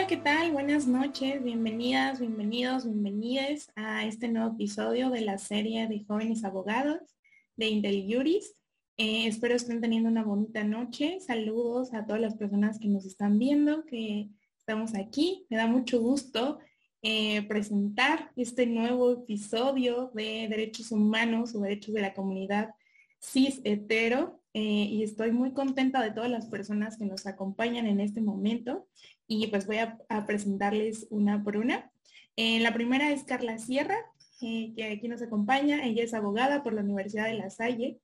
Hola, ¿qué tal? Buenas noches, bienvenidas, bienvenidos, bienvenidas a este nuevo episodio de la serie de jóvenes abogados de Intel Juris. Eh, espero estén teniendo una bonita noche. Saludos a todas las personas que nos están viendo, que estamos aquí. Me da mucho gusto eh, presentar este nuevo episodio de Derechos Humanos o Derechos de la Comunidad cis hetero eh, y estoy muy contenta de todas las personas que nos acompañan en este momento y pues voy a, presentarles una por una. Eh, la primera es Carla Sierra, eh, que aquí nos acompaña. Ella es abogada por la Universidad de La Salle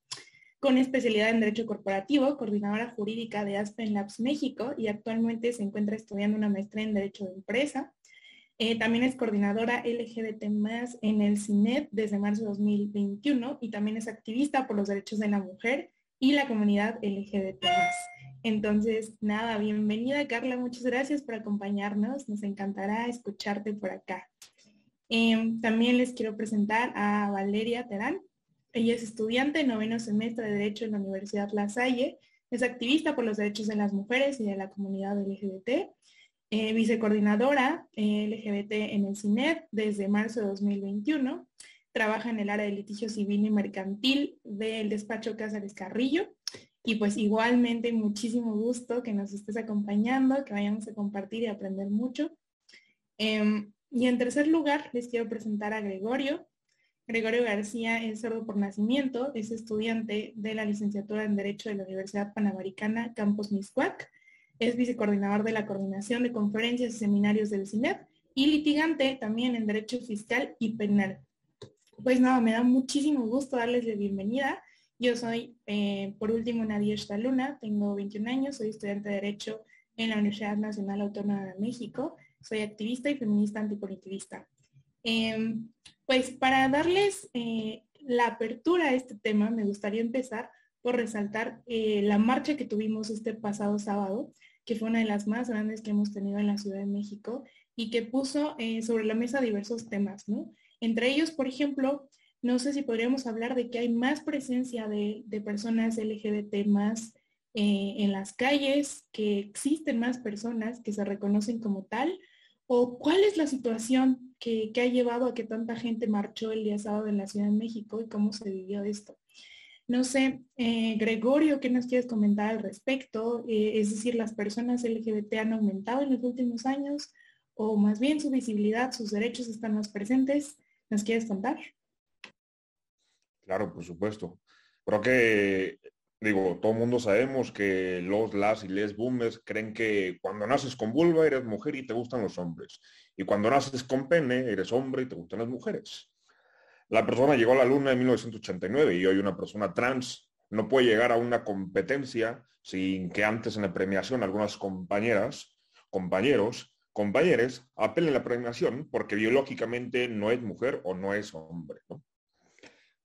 con especialidad en Derecho Corporativo, coordinadora jurídica de Aspen Labs México y actualmente se encuentra estudiando una maestría en Derecho de Empresa. también es coordinadora LGBT en el CINET desde marzo de 2021 y también es activista por los derechos de la mujer y la comunidad LGBT. Entonces, nada, bienvenida Carla, muchas gracias por acompañarnos, nos encantará escucharte por acá. Em, también les quiero presentar a Valeria Terán. Ella es estudiante en noveno semestre de Derecho en la Universidad La Salle, es activista por los derechos de las mujeres y de la comunidad LGBT, eh, vicecoordinadora eh, LGBT en el CINED desde marzo de 2021 trabaja en el área de litigio civil y mercantil del despacho Cáceres Carrillo. Y pues igualmente muchísimo gusto que nos estés acompañando, que vayamos a compartir y aprender mucho. Em, y en tercer lugar, les quiero presentar a Gregorio. Gregorio García es sordo por nacimiento, es estudiante de la licenciatura en Derecho de la Universidad Panamericana Campus Miscuac, es vicecoordinador de la Coordinación de Conferencias y Seminarios del CINEP y litigante también en Derecho Fiscal y Penal. Pues nada, me da muchísimo gusto darles la bienvenida. Yo soy, eh, por último, Nadia Luna, tengo 21 años, soy estudiante de Derecho en la Universidad Nacional Autónoma de México, soy activista y feminista antipolitivista. Em, pues para darles eh, la apertura a este tema, me gustaría empezar por resaltar eh, la marcha que tuvimos este pasado sábado, que fue una de las más grandes que hemos tenido en la Ciudad de México y que puso sobre la mesa diversos temas, ¿no? Entre ellos, por ejemplo, no sé si podríamos hablar de que hay más presencia de, personas LGBT más eh, en las calles, que existen más personas que se reconocen como tal, o cuál es la situación que, ha llevado a que tanta gente marchó el día sábado en la Ciudad de México y cómo se vivió esto. No sé, eh, Gregorio, ¿qué nos quieres comentar al respecto? Eh, es decir, las personas LGBT han aumentado en los últimos años o más bien su visibilidad, sus derechos están más presentes. ¿Nos quieres contar? Claro, por supuesto. Creo que, digo, todo el mundo sabemos que los, las y les boomers creen que cuando naces con vulva eres mujer y te gustan los hombres. Y cuando naces con pene eres hombre y te gustan las mujeres. La persona llegó a la luna en 1989 y hoy una persona trans no puede llegar a una competencia sin que antes en la premiación algunas compañeras, compañeros, compañeros apelen la premiación porque biológicamente no es mujer o no es hombre.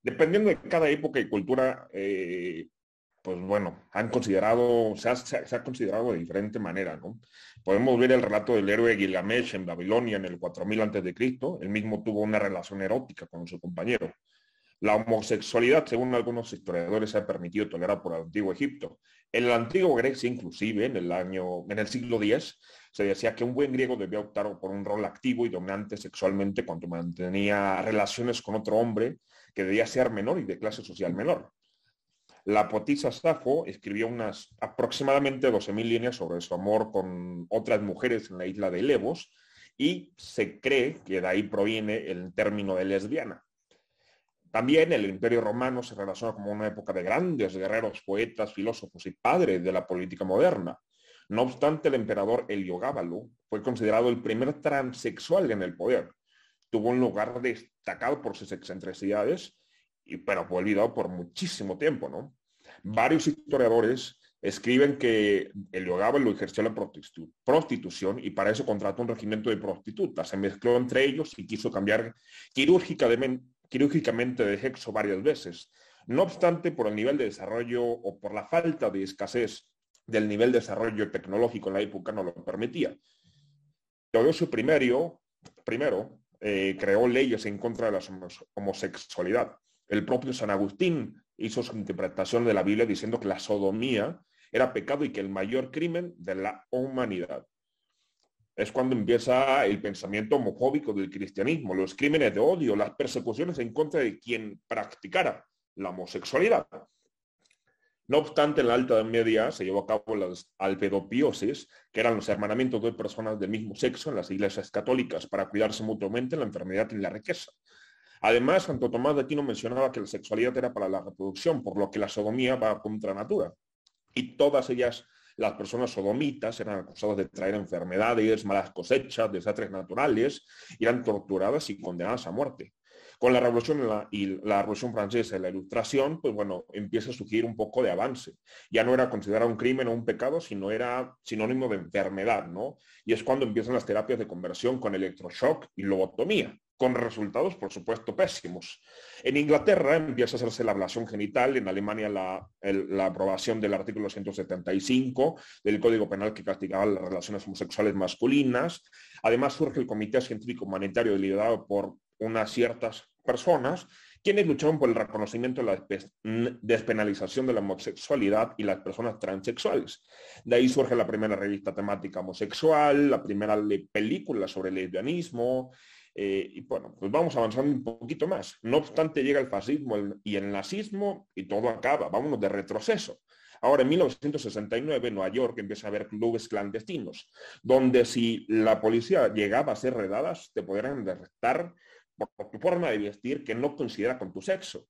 Dependiendo de cada época y cultura, eh, pues bueno, han considerado, se ha, considerado de diferente manera, ¿no? Podemos ver el relato del héroe Gilgamesh en Babilonia en el 4000 a.C., él mismo tuvo una relación erótica con su compañero. La homosexualidad, según algunos historiadores, se ha permitido tolerar por el antiguo Egipto. En la antigua Grecia, inclusive, en el año, en el siglo X, se decía que un buen griego debía optar por un rol activo y dominante sexualmente cuando mantenía relaciones con otro hombre que debía ser menor y de clase social menor. La poetisa Safo escribió unas aproximadamente 12.000 líneas sobre su amor con otras mujeres en la isla de Levos y se cree que de ahí proviene el término de lesbiana. También el Imperio Romano se relaciona como una época de grandes guerreros, poetas, filósofos y padres de la política moderna. No obstante, el emperador Heliogábalo fue considerado el primer transexual en el poder. Tuvo un lugar destacado por sus excentricidades, pero fue olvidado por muchísimo tiempo, ¿no? Varios historiadores escriben que Heliogábalo ejerció la prostitución y para eso contrató un regimiento de prostitutas. Se mezcló entre ellos y quiso cambiar quirúrgicamente quirúrgicamente de sexo varias veces. No obstante, por el nivel de desarrollo o por la falta de escasez del nivel de desarrollo tecnológico en la época no lo permitía. Teodosio I, primero eh, creó leyes en contra de la homosexualidad. El propio San Agustín hizo su interpretación de la Biblia diciendo que la sodomía era pecado y que el mayor crimen de la humanidad. es cuando empieza el pensamiento homofóbico del cristianismo, los crímenes de odio, las persecuciones en contra de quien practicara la homosexualidad. No obstante, en la Alta Media se llevó a cabo las albedopiosis, que eran los hermanamientos de personas del mismo sexo en las iglesias católicas para cuidarse mutuamente en la enfermedad y la riqueza. Además, Santo Tomás de Aquino mencionaba que la sexualidad era para la reproducción, por lo que la sodomía va contra natura. Y todas ellas las personas sodomitas eran acusadas de traer enfermedades, malas cosechas, desastres naturales, y eran torturadas y condenadas a muerte. Con la Revolución y la, Revolución Francesa y la Ilustración, pues bueno, empieza a surgir un poco de avance. Ya no era considerado un crimen o un pecado, sino era sinónimo de enfermedad, ¿no? Y es cuando empiezan las terapias de conversión con electroshock y lobotomía con resultados, por supuesto, pésimos. En Inglaterra empieza a hacerse la ablación genital, en Alemania la, aprobación del artículo 175 del Código Penal que castigaba las relaciones homosexuales masculinas. Además surge el Comité Científico Humanitario liderado por unas ciertas personas quienes lucharon por el reconocimiento de la despenalización de la homosexualidad y las personas transexuales. De ahí surge la primera revista temática homosexual, la primera película sobre el lesbianismo, eh, y bueno, pues vamos avanzando un poquito más. No obstante, llega el fascismo y el nazismo y todo acaba. Vámonos de retroceso. Ahora, en 1969, en Nueva York empieza a haber clubes clandestinos, donde si la policía llegaba a ser redadas, te podrían arrestar por tu forma de vestir que no considera con tu sexo.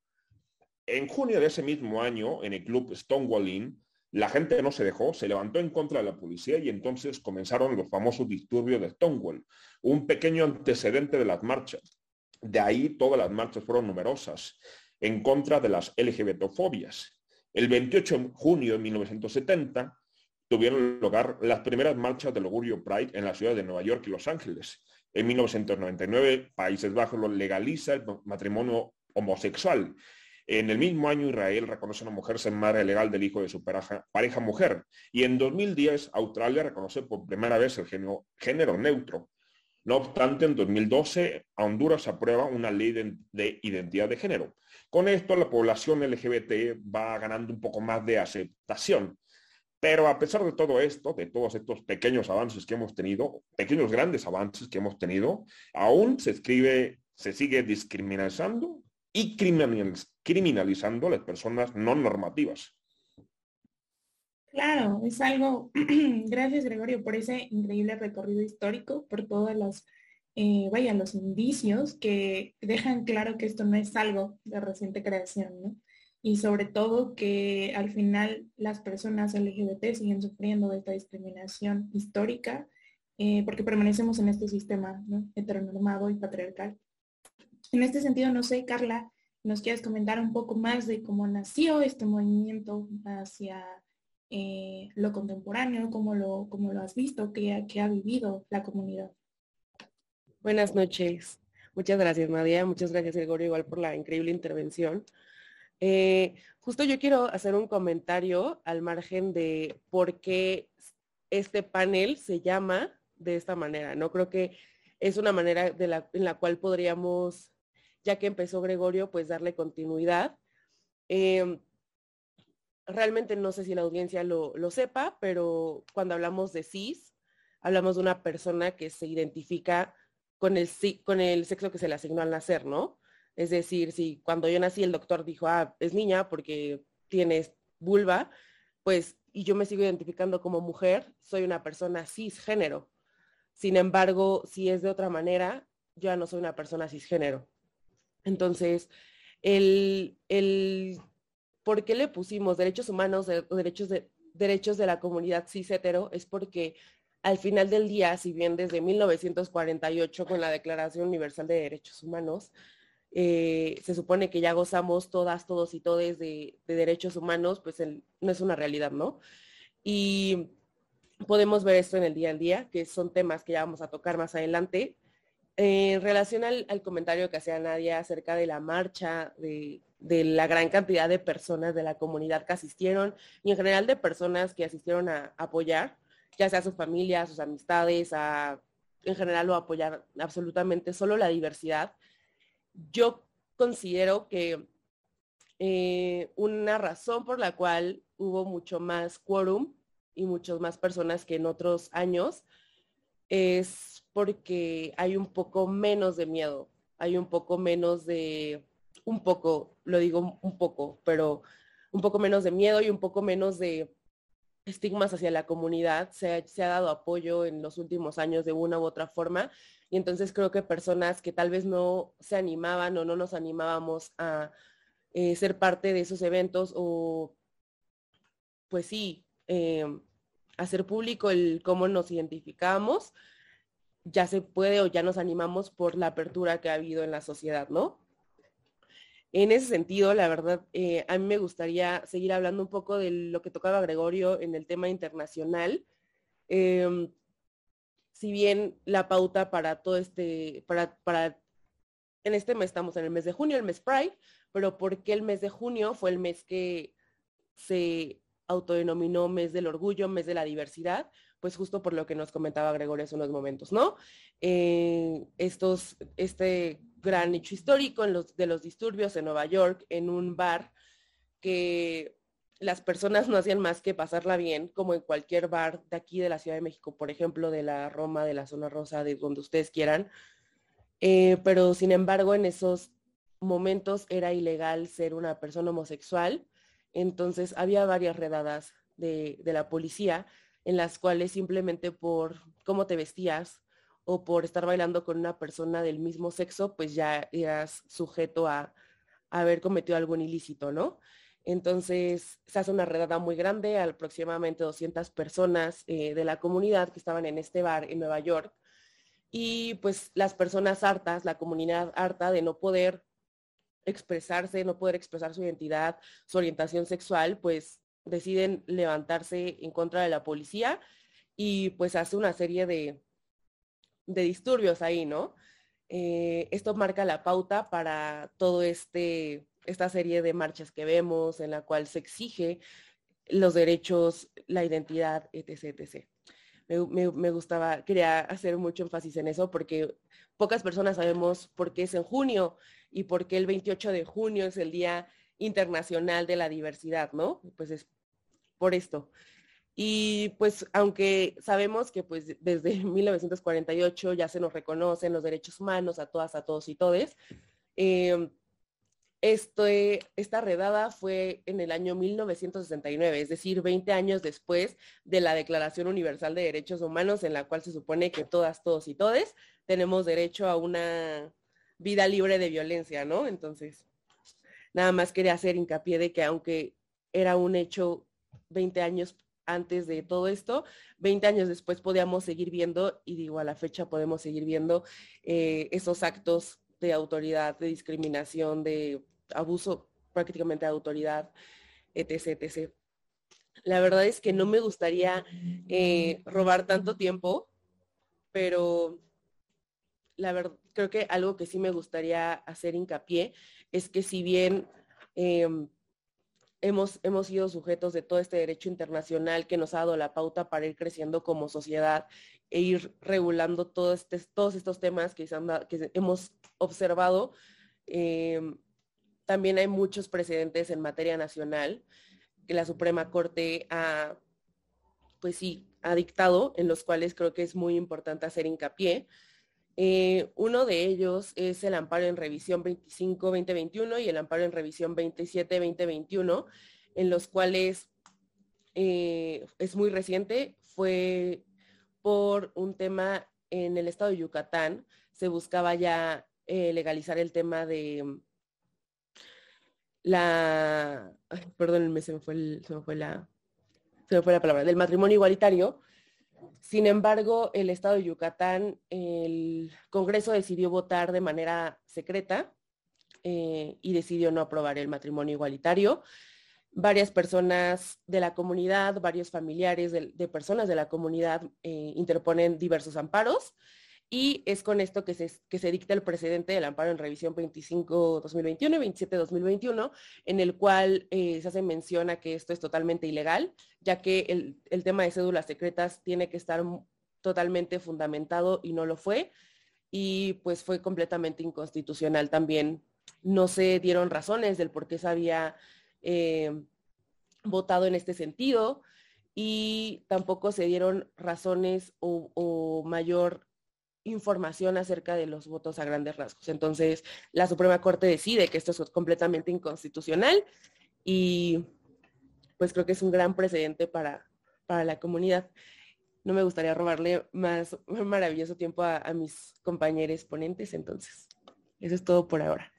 En junio de ese mismo año, en el club Stonewall Inn, la gente no se dejó, se levantó en contra de la policía y entonces comenzaron los famosos disturbios de Stonewall, un pequeño antecedente de las marchas. De ahí todas las marchas fueron numerosas en contra de las LGBTofobias. El 28 de junio de 1970 tuvieron lugar las primeras marchas del Augurio Pride en la ciudad de Nueva York y Los Ángeles. En 1999, Países Bajos lo legaliza el matrimonio homosexual en el mismo año Israel reconoce a una mujer ser madre legal del hijo de su pareja, mujer. Y en 2010 Australia reconoce por primera vez el género, neutro. No obstante, en 2012 a Honduras aprueba una ley de, identidad de género. Con esto la población LGBT va ganando un poco más de aceptación. Pero a pesar de todo esto, de todos estos pequeños avances que hemos tenido, pequeños grandes avances que hemos tenido, aún se escribe, se sigue discriminando y criminalizando a las personas no normativas. Claro, es algo, gracias Gregorio por ese increíble recorrido histórico, por todos los, eh, vaya, los indicios que dejan claro que esto no es algo de reciente creación, ¿no? Y sobre todo que al final las personas LGBT siguen sufriendo de esta discriminación histórica eh, porque permanecemos en este sistema ¿no? heteronormado y patriarcal. En este sentido, no sé, Carla, ¿nos quieres comentar un poco más de cómo nació este movimiento hacia eh, lo contemporáneo, cómo lo, cómo lo has visto, qué, ha vivido la comunidad? Buenas noches. Muchas gracias, Nadia. Muchas gracias, Gregorio, igual por la increíble intervención. Eh, justo yo quiero hacer un comentario al margen de por qué este panel se llama de esta manera. No creo que es una manera en la cual podríamos ya que empezó Gregorio, pues darle continuidad. Em, realmente no sé si la audiencia lo, sepa, pero cuando hablamos de cis, hablamos de una persona que se identifica con el, con el sexo que se le asignó al nacer, ¿no? Es decir, si cuando yo nací el doctor dijo, ah, es niña porque tienes vulva, pues, y yo me sigo identificando como mujer, soy una persona cisgénero. Sin embargo, si es de otra manera, ya no soy una persona cisgénero. Entonces, el, ¿por qué le pusimos derechos humanos derechos de, derechos de la comunidad cis hetero? Es porque al final del día, si bien desde 1948 con la Declaración Universal de Derechos Humanos, eh, se supone que ya gozamos todas, todos y todes de, derechos humanos, pues no es una realidad, ¿no? Y podemos ver esto en el día a día, que son temas que ya vamos a tocar más adelante, en relación al, comentario que hacía Nadia acerca de la marcha, de, la gran cantidad de personas de la comunidad que asistieron y en general de personas que asistieron a, apoyar, ya sea a sus familias, sus amistades, a, en general o apoyar absolutamente solo la diversidad, yo considero que eh, una razón por la cual hubo mucho más quórum y muchas más personas que en otros años es porque hay un poco menos de miedo, hay un poco menos de, un poco, lo digo un poco, pero un poco menos de miedo y un poco menos de estigmas hacia la comunidad. Se ha, dado apoyo en los últimos años de una u otra forma. Y entonces creo que personas que tal vez no se animaban o no nos animábamos a eh, ser parte de esos eventos o, pues sí, eh, hacer público el cómo nos identificamos, ya se puede o ya nos animamos por la apertura que ha habido en la sociedad, ¿no? En ese sentido, la verdad, eh, a mí me gustaría seguir hablando un poco de lo que tocaba Gregorio en el tema internacional. Em, si bien la pauta para todo este, para, para, en este mes estamos en el mes de junio, el mes Pride, pero ¿por qué el mes de junio fue el mes que se autodenominó mes del orgullo, mes de la diversidad? Pues justo por lo que nos comentaba Gregorio hace unos momentos, ¿no? Eh, estos, este gran hecho histórico de los disturbios en Nueva York, en un bar que las personas no hacían más que pasarla bien, como en cualquier bar de aquí de la Ciudad de México, por ejemplo, de la Roma, de la zona rosa, de donde ustedes quieran. Eh, pero sin embargo, en esos momentos era ilegal ser una persona homosexual. Entonces había varias redadas de, de la policía en las cuales simplemente por cómo te vestías, o por estar bailando con una persona del mismo sexo, pues ya eras sujeto a, haber cometido algún ilícito, ¿no? Entonces se hace una redada muy grande, aproximadamente 200 personas eh, de la comunidad que estaban en este bar en Nueva York. Y pues las personas hartas, la comunidad harta de no poder expresarse, no poder expresar su identidad, su orientación sexual, pues deciden levantarse en contra de la policía y pues hace una serie de, de disturbios ahí, ¿no? Eh, esto marca la pauta para todo este, esta serie de marchas que vemos en la cual se exige los derechos, la identidad, etc. etc. Me, gustaba, quería hacer mucho énfasis en eso porque pocas personas sabemos por qué es en junio y por qué el 28 de junio es el Día Internacional de la Diversidad, ¿no? Pues es por esto. Y pues aunque sabemos que pues desde 1948 ya se nos reconocen los derechos humanos a todas, a todos y todes, em, esta redada fue en el año 1969, es decir, 20 años después de la Declaración Universal de Derechos Humanos, en la cual se supone que todas, todos y todes tenemos derecho a una vida libre de violencia, ¿no? Entonces, nada más quería hacer hincapié de que aunque era un hecho 20 años antes de todo esto, 20 años después podíamos seguir viendo, y digo a la fecha podemos seguir viendo eh, esos actos de autoridad, de discriminación, de abuso prácticamente de autoridad, etc. etc. La verdad es que no me gustaría eh, robar tanto tiempo, pero la verdad, creo que algo que sí me gustaría hacer hincapié es que si bien em, hemos, hemos sido sujetos de todo este derecho internacional que nos ha dado la pauta para ir creciendo como sociedad e ir regulando todos estos temas que, que hemos observado. Em, también hay muchos precedentes en materia nacional que la Suprema Corte ha, pues sí, ha dictado, en los cuales creo que es muy importante hacer hincapié. Eh, uno de ellos es el amparo en revisión 25-2021 y el amparo en revisión 27-2021, en los cuales eh, es muy reciente, fue por un tema en el estado de Yucatán, se buscaba ya eh, legalizar el tema de la, perdón, se me fue, se me fue la, se me fue la palabra, del matrimonio igualitario, sin embargo, el Estado de Yucatán, el Congreso decidió votar de manera secreta eh, y decidió no aprobar el matrimonio igualitario. Varias personas de la comunidad, varios familiares de, personas de la comunidad eh, interponen diversos amparos y es con esto que se, que se dicta el precedente del amparo en revisión 25-2021 y 27-2021, en el cual eh, se hace mención a que esto es totalmente ilegal, ya que el, el, tema de cédulas secretas tiene que estar totalmente fundamentado y no lo fue, y pues fue completamente inconstitucional también. No se dieron razones del por qué se había eh, votado en este sentido y tampoco se dieron razones o, mayor información acerca de los votos a grandes rasgos. Entonces, la Suprema Corte decide que esto es completamente inconstitucional y pues creo que es un gran precedente para, para la comunidad. No me gustaría robarle más maravilloso tiempo a, a mis compañeros ponentes, entonces, eso es todo por ahora.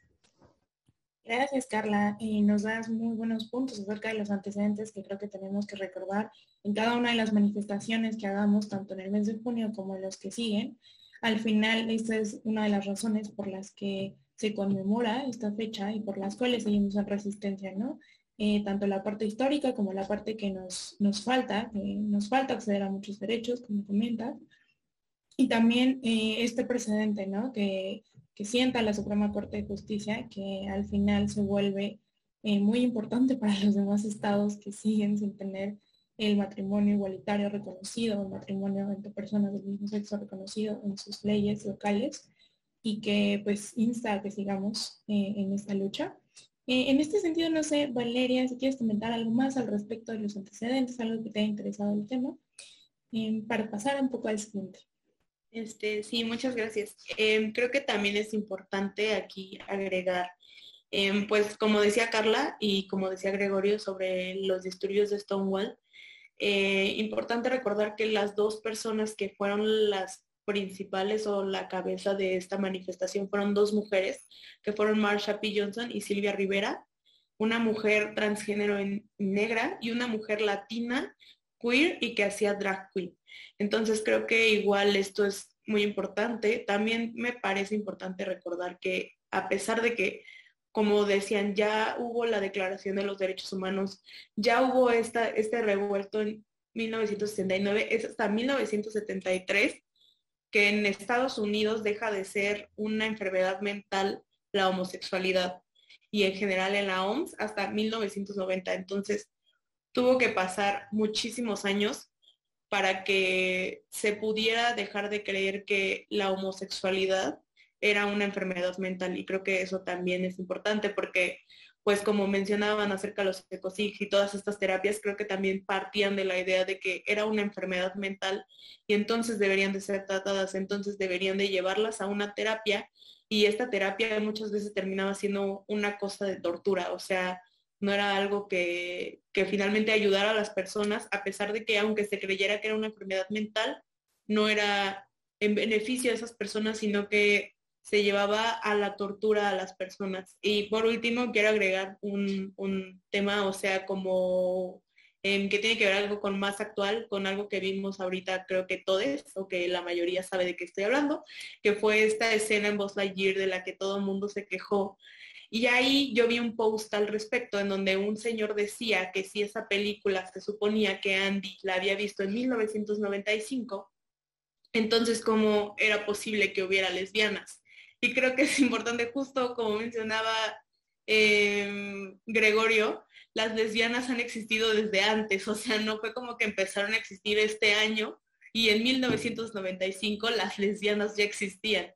Gracias, Carla. y nos das muy buenos puntos acerca de los antecedentes que creo que tenemos que recordar en cada una de las manifestaciones que hagamos, tanto en el mes de junio como en los que siguen. Al final, esta es una de las razones por las que se conmemora esta fecha y por las cuales seguimos en resistencia, ¿no? Eh, tanto la parte histórica como la parte que nos, nos falta, nos falta acceder a muchos derechos, como comenta, y también eh, este precedente, ¿no? Que que sienta la Suprema Corte de Justicia, que al final se vuelve eh, muy importante para los demás estados que siguen sin tener el matrimonio igualitario reconocido, el matrimonio entre personas del mismo sexo reconocido en sus leyes locales y que pues insta a que sigamos eh, en esta lucha. Eh, en este sentido, no sé, Valeria, si quieres comentar algo más al respecto de los antecedentes, algo que te haya interesado el tema, para pasar un poco al siguiente. Este, sí, muchas gracias. Em, creo que también es importante aquí agregar, em, pues como decía Carla y como decía Gregorio sobre los disturbios de Stonewall, eh, importante recordar que las dos personas que fueron las principales o la cabeza de esta manifestación fueron dos mujeres, que fueron Marsha P. Johnson y Silvia Rivera, una mujer transgénero en negra y una mujer latina, queer y que hacía drag queen. Entonces creo que igual esto es muy importante. También me parece importante recordar que a pesar de que, como decían, ya hubo la Declaración de los Derechos Humanos, ya hubo esta, este revuelto en 1969, es hasta 1973 que en Estados Unidos deja de ser una enfermedad mental la homosexualidad y en general en la OMS hasta 1990. Entonces, tuvo que pasar muchísimos años para que se pudiera dejar de creer que la homosexualidad era una enfermedad mental y creo que eso también es importante porque pues como mencionaban acerca de los ecosig y todas estas terapias, creo que también partían de la idea de que era una enfermedad mental y entonces deberían de ser tratadas, entonces deberían de llevarlas a una terapia y esta terapia muchas veces terminaba siendo una cosa de tortura, o sea, no era algo que, finalmente ayudara a las personas, a pesar de que aunque se creyera que era una enfermedad mental, no era en beneficio de esas personas, sino que se llevaba a la tortura a las personas. Y por último, quiero agregar un, tema, o sea, como em, que tiene que ver algo con más actual, con algo que vimos ahorita, creo que todos, o que la mayoría sabe de qué estoy hablando, que fue esta escena en Buzz Lightyear de la que todo el mundo se quejó y ahí yo vi un post al respecto en donde un señor decía que si esa película se suponía que Andy la había visto en 1995, entonces cómo era posible que hubiera lesbianas. Y creo que es importante, justo como mencionaba em, Gregorio, las lesbianas han existido desde antes, o sea, no fue como que empezaron a existir este año y en 1995 las lesbianas ya existían.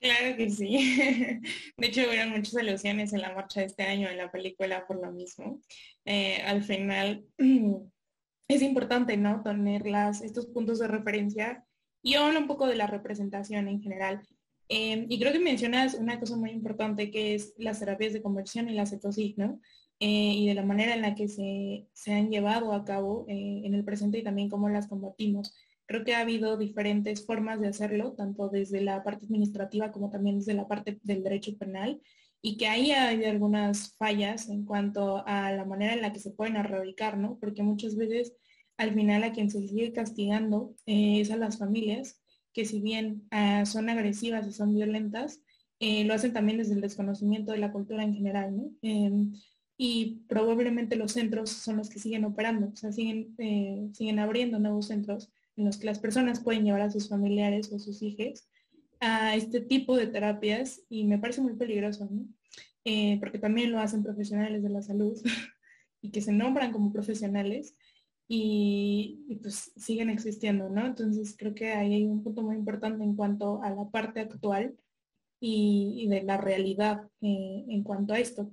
Claro que sí. De hecho, hubo muchas alusiones en la marcha de este año en la película por lo mismo. Eh, al final es importante, ¿no? Tener estos puntos de referencia y habla un poco de la representación en general. Eh, y creo que mencionas una cosa muy importante que es las terapias de conversión y la cetosig, ¿no? Eh, y de la manera en la que se, se han llevado a cabo en el presente y también cómo las combatimos. Creo que ha habido diferentes formas de hacerlo, tanto desde la parte administrativa como también desde la parte del derecho penal, y que ahí hay algunas fallas en cuanto a la manera en la que se pueden erradicar, ¿no? Porque muchas veces al final a quien se sigue castigando eh, es a las familias, que si bien ah, son agresivas y son violentas, eh, lo hacen también desde el desconocimiento de la cultura en general, ¿no? Em, y probablemente los centros son los que siguen operando, o sea, siguen, eh, siguen abriendo nuevos centros en los que las personas pueden llevar a sus familiares o sus hijos a este tipo de terapias y me parece muy peligroso, eh, porque también lo hacen profesionales de la salud y que se nombran como profesionales y, pues siguen existiendo, ¿no? Entonces creo que ahí hay un punto muy importante en cuanto a la parte actual y, de la realidad eh, en cuanto a esto.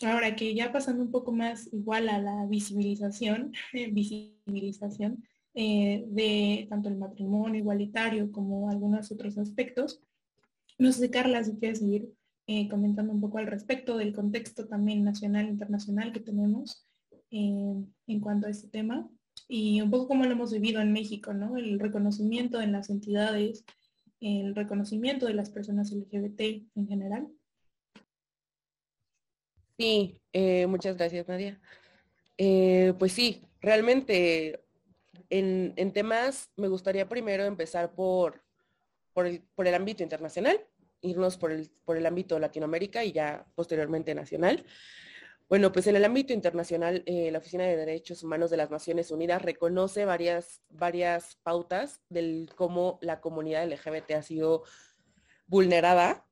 Ahora que ya pasando un poco más igual a la visibilización, visibilización eh, de tanto el matrimonio igualitario como algunos otros aspectos, no sé, Carla, si quieres seguir eh, comentando un poco al respecto del contexto también nacional e internacional que tenemos eh, en cuanto a este tema y un poco cómo lo hemos vivido en México, ¿no? El reconocimiento en las entidades, el reconocimiento de las personas LGBT en general. Sí, eh, muchas gracias, Nadia. Eh, pues sí, realmente en, temas me gustaría primero empezar por, por, el, ámbito internacional, irnos por el, por el ámbito Latinoamérica y ya posteriormente nacional. Bueno, pues en el ámbito internacional, eh, la Oficina de Derechos Humanos de las Naciones Unidas reconoce varias, varias pautas del cómo la comunidad LGBT ha sido vulnerada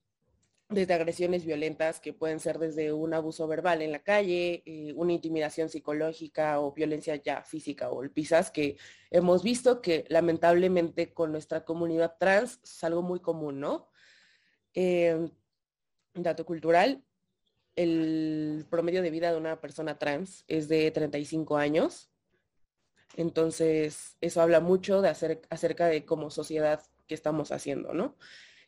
desde agresiones violentas que pueden ser desde un abuso verbal en la calle, eh, una intimidación psicológica o violencia ya física o golpizas que hemos visto que lamentablemente con nuestra comunidad trans es algo muy común, ¿no? Eh, dato cultural, el promedio de vida de una persona trans es de 35 años. Entonces, eso habla mucho de acerca de cómo sociedad que estamos haciendo, ¿no?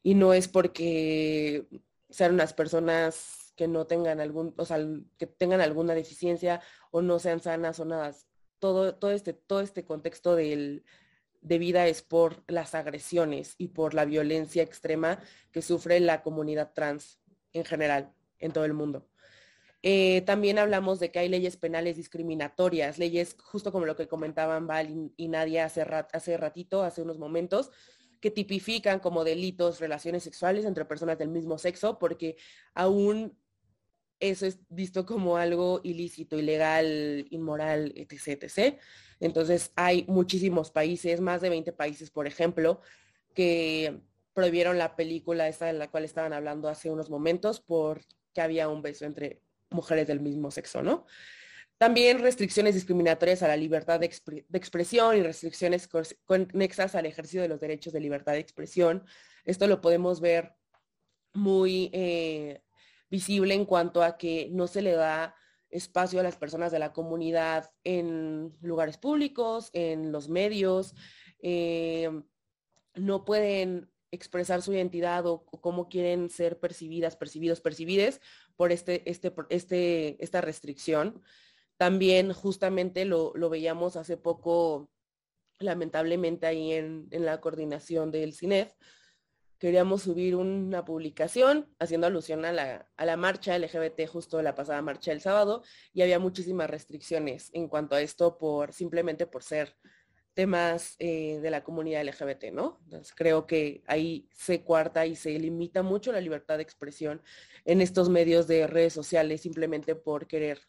Y no es porque sean unas personas que no tengan algún, o sea, que tengan alguna deficiencia o no sean sanas o nada. Todo, todo, este, todo este contexto de vida es por las agresiones y por la violencia extrema que sufre la comunidad trans en general, en todo el mundo. Eh, también hablamos de que hay leyes penales discriminatorias, leyes justo como lo que comentaban Val y, Nadia hace, hace ratito, hace unos momentos, que tipifican como delitos relaciones sexuales entre personas del mismo sexo, porque aún eso es visto como algo ilícito, ilegal, inmoral, etc. etc. Entonces hay muchísimos países, más de 20 países, por ejemplo, que prohibieron la película esta de la cual estaban hablando hace unos momentos porque había un beso entre mujeres del mismo sexo, ¿no? También restricciones discriminatorias a la libertad de, expresión y restricciones conexas al ejercicio de los derechos de libertad de expresión. Esto lo podemos ver muy eh, visible en cuanto a que no se le da espacio a las personas de la comunidad en lugares públicos, en los medios, eh, no pueden expresar su identidad o, cómo quieren ser percibidas, percibidos, percibides por este, este, este, esta restricción. También justamente lo, veíamos hace poco, lamentablemente ahí en, la coordinación del CINEF, queríamos subir una publicación haciendo alusión a la, a la, marcha LGBT justo la pasada marcha del sábado y había muchísimas restricciones en cuanto a esto por simplemente por ser temas eh, de la comunidad LGBT, ¿no? Entonces creo que ahí se cuarta y se limita mucho la libertad de expresión en estos medios de redes sociales simplemente por querer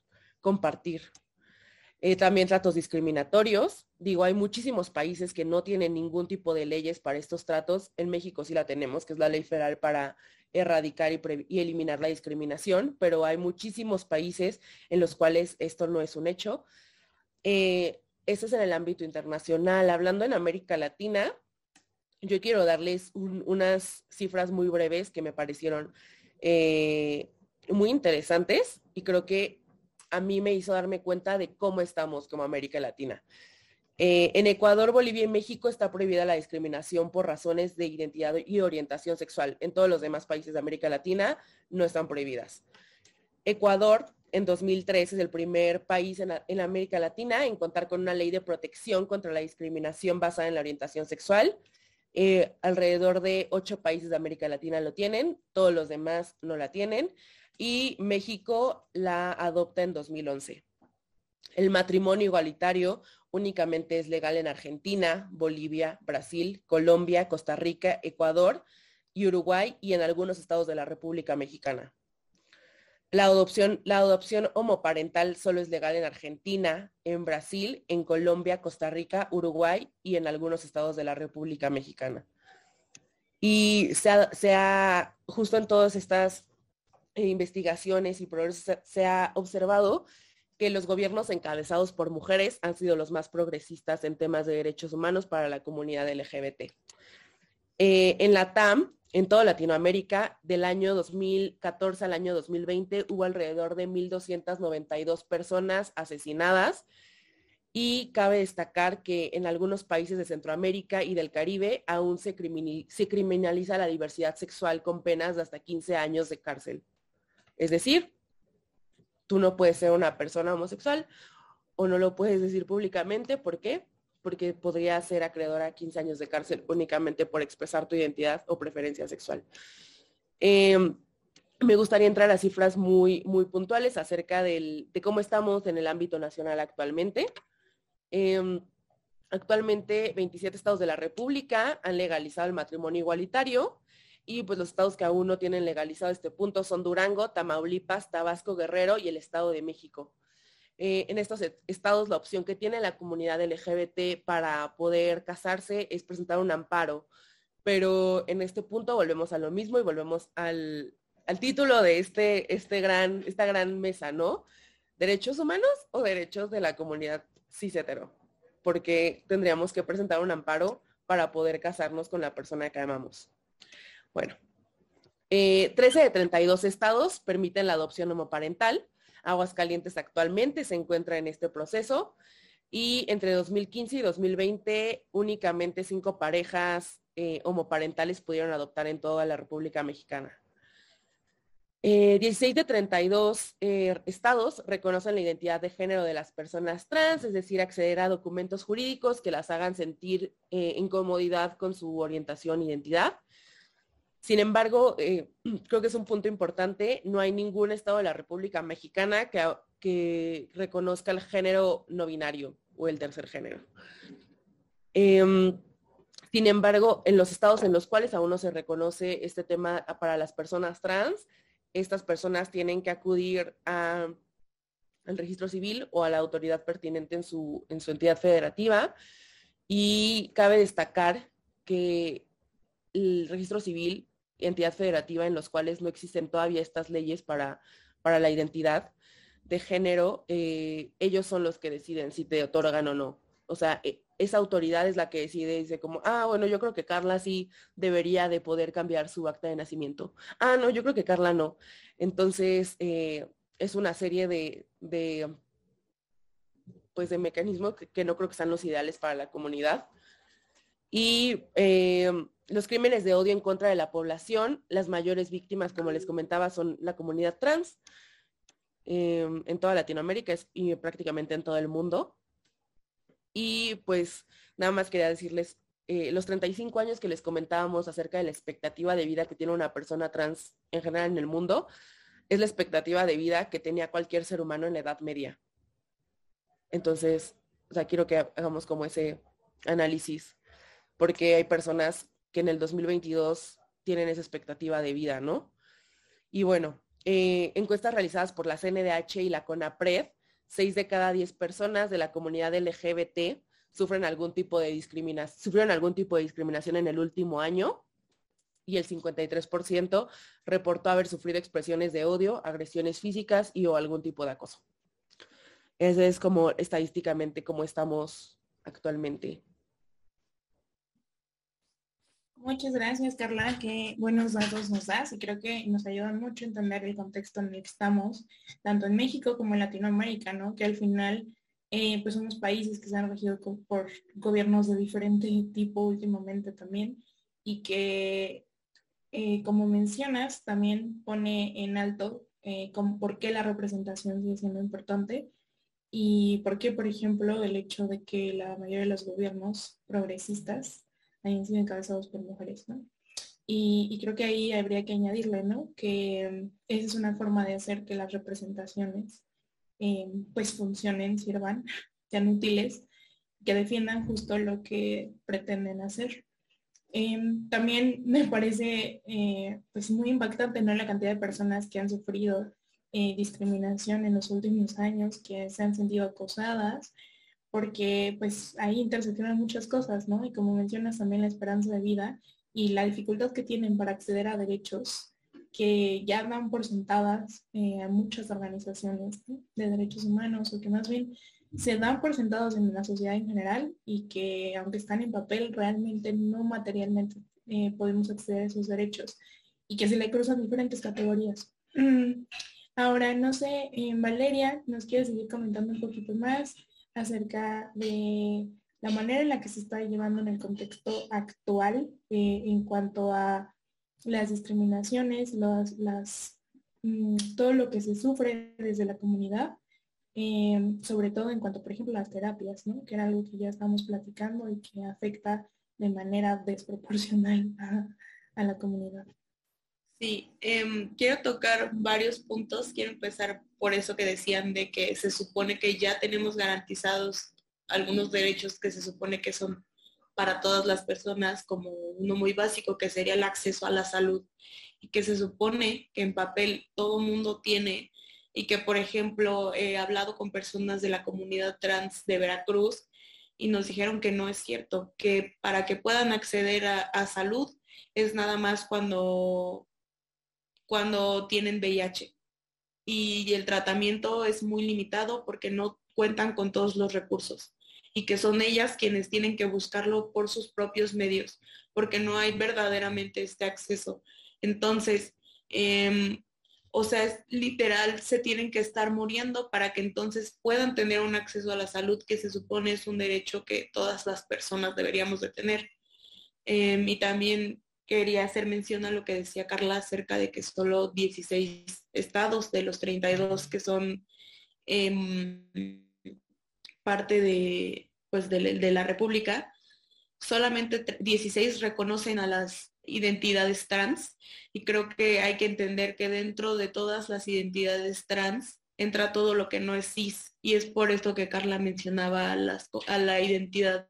compartir. Eh, también tratos discriminatorios. Digo, hay muchísimos países que no tienen ningún tipo de leyes para estos tratos. En México sí la tenemos, que es la ley federal para erradicar y, eliminar la discriminación, pero hay muchísimos países en los cuales esto no es un hecho. Eh, eso es en el ámbito internacional. Hablando en América Latina, yo quiero darles unas cifras muy breves que me parecieron eh, muy interesantes y creo que a mí me hizo darme cuenta de cómo estamos como América Latina. Eh, en Ecuador, Bolivia y México está prohibida la discriminación por razones de identidad y orientación sexual. En todos los demás países de América Latina no están prohibidas. Ecuador en 2003 es el primer país en, América Latina en contar con una ley de protección contra la discriminación basada en la orientación sexual. Eh, alrededor de ocho países de América Latina lo tienen, todos los demás no la tienen y México la adopta en 2011. El matrimonio igualitario únicamente es legal en Argentina, Bolivia, Brasil, Colombia, Costa Rica, Ecuador y Uruguay y en algunos estados de la República Mexicana. La adopción, homoparental solo es legal en Argentina, en Brasil, en Colombia, Costa Rica, Uruguay y en algunos estados de la República Mexicana. Y se ha justo en todas estas investigaciones y progresos se ha observado que los gobiernos encabezados por mujeres han sido los más progresistas en temas de derechos humanos para la comunidad LGBT. Eh, en la TAM, en toda Latinoamérica, del año 2014 al año 2020, hubo alrededor de 1.292 personas asesinadas. Y cabe destacar que en algunos países de Centroamérica y del Caribe aún se, criminaliza la diversidad sexual con penas de hasta 15 años de cárcel. Es decir, tú no puedes ser una persona homosexual o no lo puedes decir públicamente. ¿Por qué? Porque podría ser acreedora a 15 años de cárcel únicamente por expresar tu identidad o preferencia sexual. Em, me gustaría entrar a cifras muy, muy puntuales acerca de cómo estamos en el ámbito nacional actualmente. Em, actualmente 27 estados de la República han legalizado el matrimonio igualitario y pues los estados que aún no tienen legalizado este punto son Durango, Tamaulipas, Tabasco, Guerrero y el Estado de México. Eh, en estos estados la opción que tiene la comunidad LGBT para poder casarse es presentar un amparo, pero en este punto volvemos a lo mismo y volvemos al, título de este, este gran, esta gran mesa, ¿no? ¿Derechos humanos o derechos de la comunidad cis hetero? Porque tendríamos que presentar un amparo para poder casarnos con la persona que amamos. Bueno, 13 eh, de 32 estados permiten la adopción homoparental. Aguascalientes actualmente se encuentra en este proceso y entre 2015 y 2020 únicamente cinco parejas eh, homoparentales pudieron adoptar en toda la República Mexicana. 16 eh, de 32 estados reconocen la identidad de género de las personas trans, es decir, acceder a documentos jurídicos que las hagan sentir incomodidad con su orientación e identidad. Sin embargo, eh, creo que es un punto importante, no hay ningún estado de la República Mexicana que, reconozca el género no binario o el tercer género. Em, sin embargo, en los estados en los cuales aún no se reconoce este tema para las personas trans, estas personas tienen que acudir al registro civil o a la autoridad pertinente en su entidad federativa. Y cabe destacar que el registro civil entidad federativa en los cuales no existen todavía estas leyes para, para la identidad de género, eh, ellos son los que deciden si te otorgan o no. O sea, e, esa autoridad es la que decide, dice como, ah, bueno, yo creo que Carla sí debería de poder cambiar su acta de nacimiento. Ah, no, yo creo que Carla no. Entonces, eh, es una serie de, de, pues de mecanismos que, que, no creo que sean los ideales para la comunidad. Y eh, los crímenes de odio en contra de la población, las mayores víctimas, como les comentaba, son la comunidad trans em, en toda Latinoamérica y prácticamente en todo el mundo. Y pues nada más quería decirles, eh, los 35 años que les comentábamos acerca de la expectativa de vida que tiene una persona trans en general en el mundo, es la expectativa de vida que tenía cualquier ser humano en la Edad Media. Entonces, o sea, quiero que hagamos como ese análisis, porque hay personas que en el 2022 tienen esa expectativa de vida, ¿no? Y bueno, eh, encuestas realizadas por la CNDH y la CONAPRED, 6 de cada 10 personas de la comunidad LGBT sufren algún tipo de discriminación, sufrieron algún tipo de discriminación en el último año y el 53% reportó haber sufrido expresiones de odio, agresiones físicas y o algún tipo de acoso. Ese es como estadísticamente como estamos actualmente. Muchas gracias, Carla. Qué buenos datos nos das y creo que nos ayudan mucho a entender el contexto en el que estamos, tanto en México como en Latinoamérica, ¿no? Que al final, eh, pues somos países que se han regido por gobiernos de diferente tipo últimamente también y que, eh, como mencionas, también pone en alto eh, por qué la representación sigue siendo importante y por qué, por ejemplo, el hecho de que la mayoría de los gobiernos progresistas encabezados por mujeres, ¿no? Y, creo que ahí habría que añadirle, ¿no? Que mm, esa es una forma de hacer que las representaciones eh, pues funcionen, sirvan, sean útiles, que defiendan justo lo que pretenden hacer. Em, también me parece eh, pues muy impactante ¿no? la cantidad de personas que han sufrido eh, discriminación en los últimos años, que se han sentido acosadas, porque pues ahí interseccionan muchas cosas, ¿no? Y como mencionas también la esperanza de vida y la dificultad que tienen para acceder a derechos que ya dan por sentadas eh, a muchas organizaciones de derechos humanos o que más bien se dan por sentados en la sociedad en general y que aunque están en papel realmente no materialmente eh, podemos acceder a esos derechos y que se le cruzan diferentes categorías. Ahora, no sé, Valeria, ¿nos quieres seguir comentando un poquito más acerca de la manera en la que se está llevando en el contexto actual eh, en cuanto a las discriminaciones, las, mm, todo lo que se sufre desde la comunidad, eh, sobre todo en cuanto, por ejemplo, a las terapias, ¿no? que era algo que ya estamos platicando y que afecta de manera desproporcional a, la comunidad. Sí, em, quiero tocar varios puntos. Quiero empezar por eso que decían de que se supone que ya tenemos garantizados algunos derechos que se supone que son para todas las personas, como uno muy básico que sería el acceso a la salud y que se supone que en papel todo mundo tiene y que, por ejemplo, he hablado con personas de la comunidad trans de Veracruz y nos dijeron que no es cierto, que para que puedan acceder a, salud es nada más cuando, cuando tienen VIH. Y el tratamiento es muy limitado porque no cuentan con todos los recursos y que son ellas quienes tienen que buscarlo por sus propios medios, porque no hay verdaderamente este acceso. Entonces, em, o sea, es literal, se tienen que estar muriendo para que entonces puedan tener un acceso a la salud que se supone es un derecho que todas las personas deberíamos de tener. Em, y también quería hacer mención a lo que decía Carla acerca de que solo 16 estados de los 32 que son em, parte de, pues, de, la República, solamente 16 reconocen a las identidades trans y creo que hay que entender que dentro de todas las identidades trans entra todo lo que no es cis y es por esto que Carla mencionaba a, las, a la identidad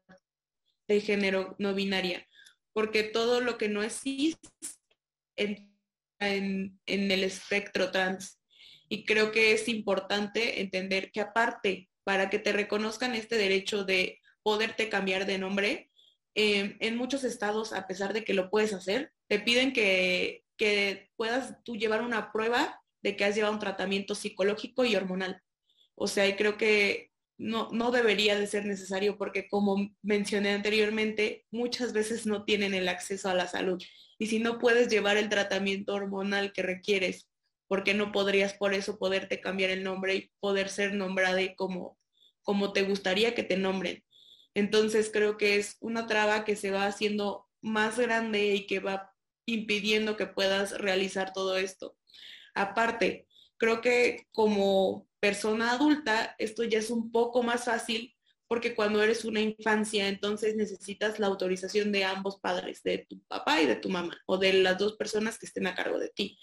de género no binaria, porque todo lo que no es cis en, en el espectro trans y creo que es importante entender que aparte para que te reconozcan este derecho de poderte cambiar de nombre. Em, en muchos estados, a pesar de que lo puedes hacer, te piden que, puedas tú llevar una prueba de que has llevado un tratamiento psicológico y hormonal. O sea, creo que no, no debería de ser necesario porque como mencioné anteriormente, muchas veces no tienen el acceso a la salud. Y si no puedes llevar el tratamiento hormonal que requieres porque no podrías por eso poderte cambiar el nombre y poder ser nombrada como, como te gustaría que te nombren. Entonces creo que es una traba que se va haciendo más grande y que va impidiendo que puedas realizar todo esto. Aparte, creo que como persona adulta esto ya es un poco más fácil porque cuando eres una infancia entonces necesitas la autorización de ambos padres, de tu papá y de tu mamá, o de las dos personas que estén a cargo de ti.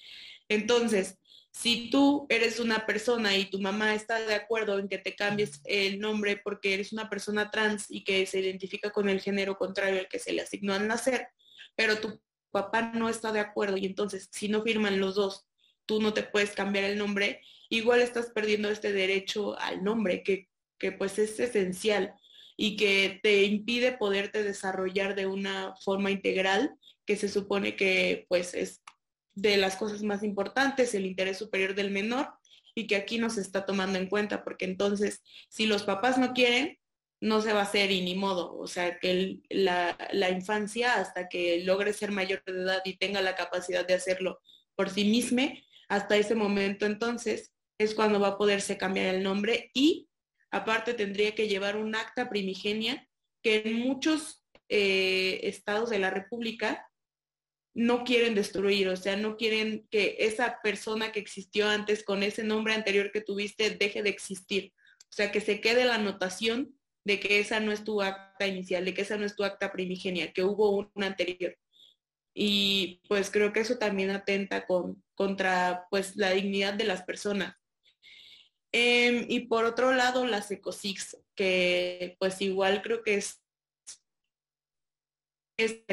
Entonces, si tú eres una persona y tu mamá está de acuerdo en que te cambies el nombre porque eres una persona trans y que se identifica con el género contrario al que se le asignó al nacer, pero tu papá no está de acuerdo y entonces si no firman los dos, tú no te puedes cambiar el nombre, igual estás perdiendo este derecho al nombre que, que pues es esencial y que te impide poderte desarrollar de una forma integral que se supone que pues es de las cosas más importantes, el interés superior del menor, y que aquí no se está tomando en cuenta, porque entonces, si los papás no quieren, no se va a hacer y ni modo. O sea, que la, la, infancia, hasta que logre ser mayor de edad y tenga la capacidad de hacerlo por sí misma, hasta ese momento entonces es cuando va a poderse cambiar el nombre y aparte tendría que llevar un acta primigenia que en muchos eh, estados de la República no quieren destruir, o sea, no quieren que esa persona que existió antes con ese nombre anterior que tuviste deje de existir. O sea, que se quede la anotación de que esa no es tu acta inicial, de que esa no es tu acta primigenia, que hubo una anterior. Y pues creo que eso también atenta con, contra pues la dignidad de las personas. Em, y por otro lado, las ECOSIX, que pues igual creo que es, es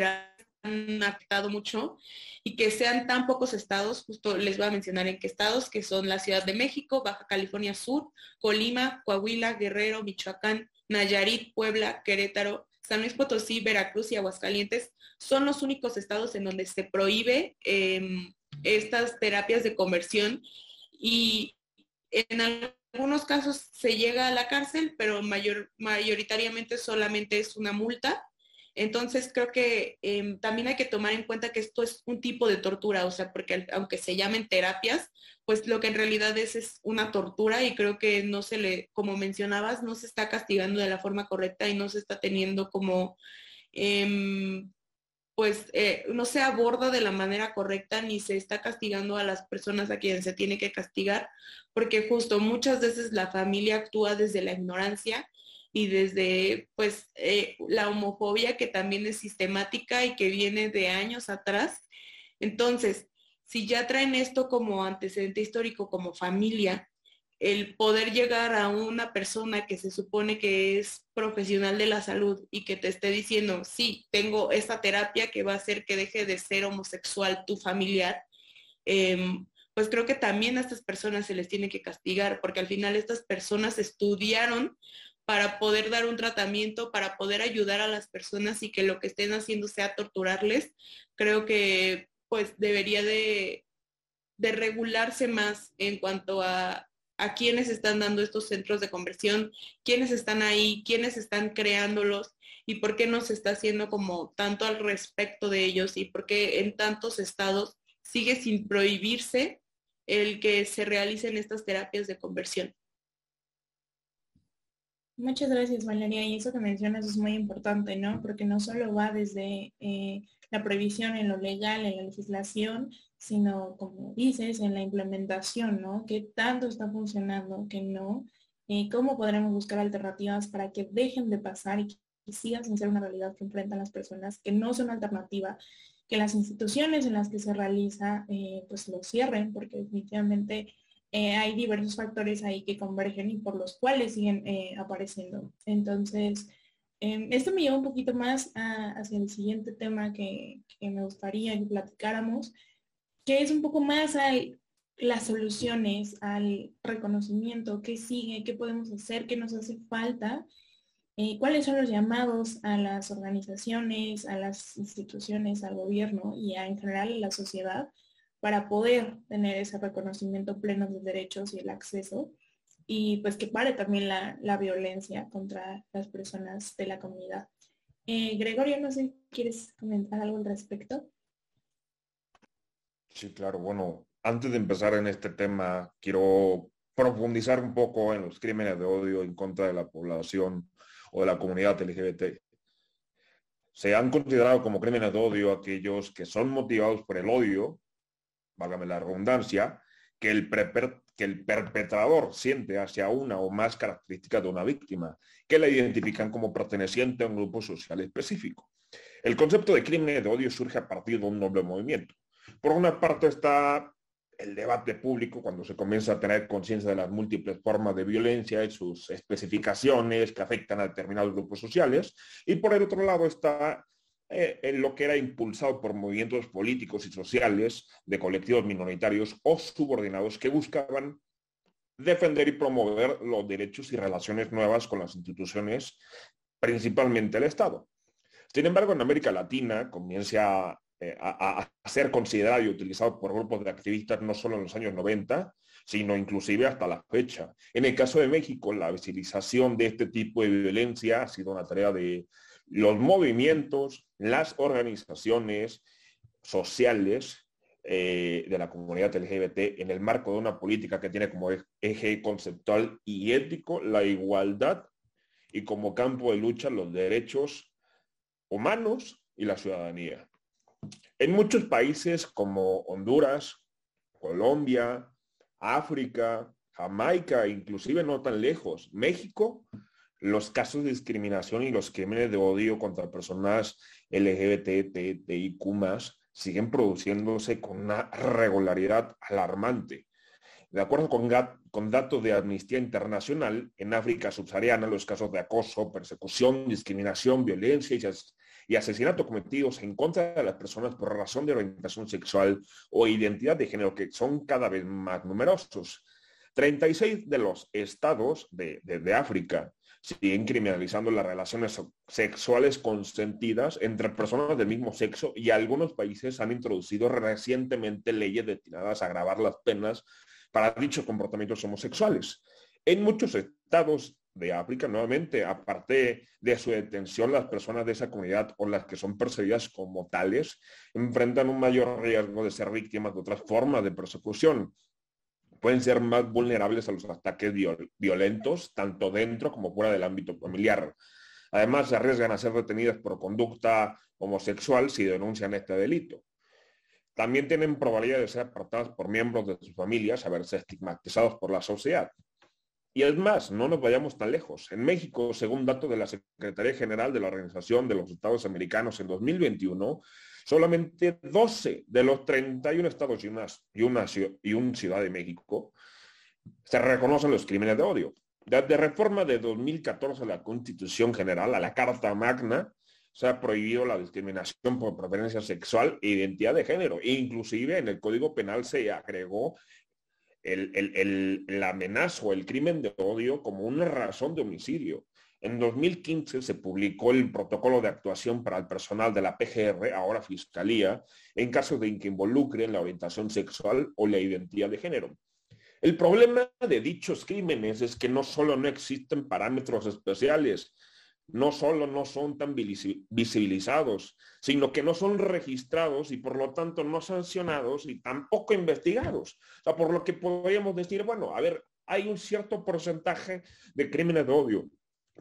han afectado mucho y que sean tan pocos estados, justo les voy a mencionar en qué estados, que son la Ciudad de México, Baja California Sur, Colima, Coahuila, Guerrero, Michoacán, Nayarit, Puebla, Querétaro, San Luis Potosí, Veracruz y Aguascalientes, son los únicos estados en donde se prohíbe em, estas terapias de conversión y en algunos casos se llega a la cárcel, pero mayor, mayoritariamente solamente es una multa. Entonces creo que em, también hay que tomar en cuenta que esto es un tipo de tortura, o sea, porque aunque se llamen terapias, pues lo que en realidad es es una tortura y creo que no se le, como mencionabas, no se está castigando de la forma correcta y no se está teniendo como, em, pues eh, no se aborda de la manera correcta ni se está castigando a las personas a quienes se tiene que castigar, porque justo muchas veces la familia actúa desde la ignorancia y desde pues eh, la homofobia que también es sistemática y que viene de años atrás. Entonces, si ya traen esto como antecedente histórico, como familia, el poder llegar a una persona que se supone que es profesional de la salud y que te esté diciendo, sí, tengo esta terapia que va a hacer que deje de ser homosexual tu familiar, em, pues creo que también a estas personas se les tiene que castigar, porque al final estas personas estudiaron para poder dar un tratamiento, para poder ayudar a las personas y que lo que estén haciendo sea torturarles, creo que pues debería de, regularse más en cuanto a, a quiénes están dando estos centros de conversión, quiénes están ahí, quiénes están creándolos y por qué no se está haciendo como tanto al respecto de ellos y por qué en tantos estados sigue sin prohibirse el que se realicen estas terapias de conversión. Muchas gracias, Valeria. Y eso que mencionas es muy importante, ¿no? Porque no solo va desde eh, la prohibición en lo legal, en la legislación, sino, como dices, en la implementación, ¿no? ¿Qué tanto está funcionando, que no? Eh, ¿Cómo podremos buscar alternativas para que dejen de pasar y que sigan sin ser una realidad que enfrentan las personas, que no son alternativa, que las instituciones en las que se realiza, eh, pues lo cierren, porque definitivamente eh, hay diversos factores ahí que convergen y por los cuales siguen eh, apareciendo. Entonces, em, esto me lleva un poquito más hacia el siguiente tema que, me gustaría que platicáramos, que es un poco más a las soluciones, al reconocimiento, qué sigue, qué podemos hacer, qué nos hace falta, eh, cuáles son los llamados a las organizaciones, a las instituciones, al gobierno y en general a la sociedad para poder tener ese reconocimiento pleno de derechos y el acceso y pues que pare también la, violencia contra las personas de la comunidad. Eh, Gregorio, no sé, ¿quieres comentar algo al respecto? Sí, claro. Bueno, antes de empezar en este tema, quiero profundizar un poco en los crímenes de odio en contra de la población o de la comunidad LGBT. Se han considerado como crímenes de odio aquellos que son motivados por el odio válgame la redundancia, que el, perpetrador siente hacia una o más características de una víctima, que la identifican como perteneciente a un grupo social específico. El concepto de crimen de odio surge a partir de un noble movimiento. Por una parte está el debate público cuando se comienza a tener conciencia de las múltiples formas de violencia y sus especificaciones que afectan a determinados grupos sociales. Y por el otro lado está eh, en lo que era impulsado por movimientos políticos y sociales de colectivos minoritarios o subordinados que buscaban defender y promover los derechos y relaciones nuevas con las instituciones, principalmente el Estado. Sin embargo, en América Latina comienza eh, a, ser considerado y utilizado por grupos de activistas no solo en los años 90, sino inclusive hasta la fecha. En el caso de México, la visibilización de este tipo de violencia ha sido una tarea de los movimientos, las organizaciones sociales eh, de la comunidad LGBT en el marco de una política que tiene como eje conceptual y ético la igualdad y como campo de lucha los derechos humanos y la ciudadanía. En muchos países como Honduras, Colombia, África, Jamaica, inclusive no tan lejos, México, los casos de discriminación y los crímenes de odio contra personas LGBTIQ siguen produciéndose con una regularidad alarmante. De acuerdo con, con, datos de Amnistía Internacional, en África subsahariana los casos de acoso, persecución, discriminación, violencia y, asesinato cometidos en contra de las personas por razón de orientación sexual o identidad de género, que son cada vez más numerosos. 36 de los estados de, de África siguen criminalizando las relaciones sexuales consentidas entre personas del mismo sexo y algunos países han introducido recientemente leyes destinadas a agravar las penas para dichos comportamientos homosexuales. En muchos estados de África, nuevamente, aparte de su detención, las personas de esa comunidad o las que son perseguidas como tales, enfrentan un mayor riesgo de ser víctimas de otras formas de persecución. Pueden ser más vulnerables a los ataques violentos, tanto dentro como fuera del ámbito familiar. Además, se arriesgan a ser detenidas por conducta homosexual si denuncian este delito. También tienen probabilidad de ser apartadas por miembros de sus familias, a verse estigmatizados por la sociedad. Y es más, no nos vayamos tan lejos. En México, según datos de la Secretaría General de la Organización de los Estados Americanos en 2021, solamente 12 de los 31 estados y una, un ciudad de México se reconocen los crímenes de odio. Desde reforma de 2014 a la Constitución General, a la Carta Magna, se ha prohibido la discriminación por preferencia sexual e identidad de género. Inclusive en el Código Penal se agregó el, amenaza o el crimen de odio como una razón de homicidio. En 2015 se publicó el protocolo de actuación para el personal de la PGR, ahora Fiscalía, en caso de que involucren la orientación sexual o la identidad de género. El problema de dichos crímenes es que no solo no existen parámetros especiales, no solo no son tan visibilizados, sino que no son registrados y por lo tanto no sancionados y tampoco investigados. O sea, por lo que podríamos decir, bueno, a ver, hay un cierto porcentaje de crímenes de odio,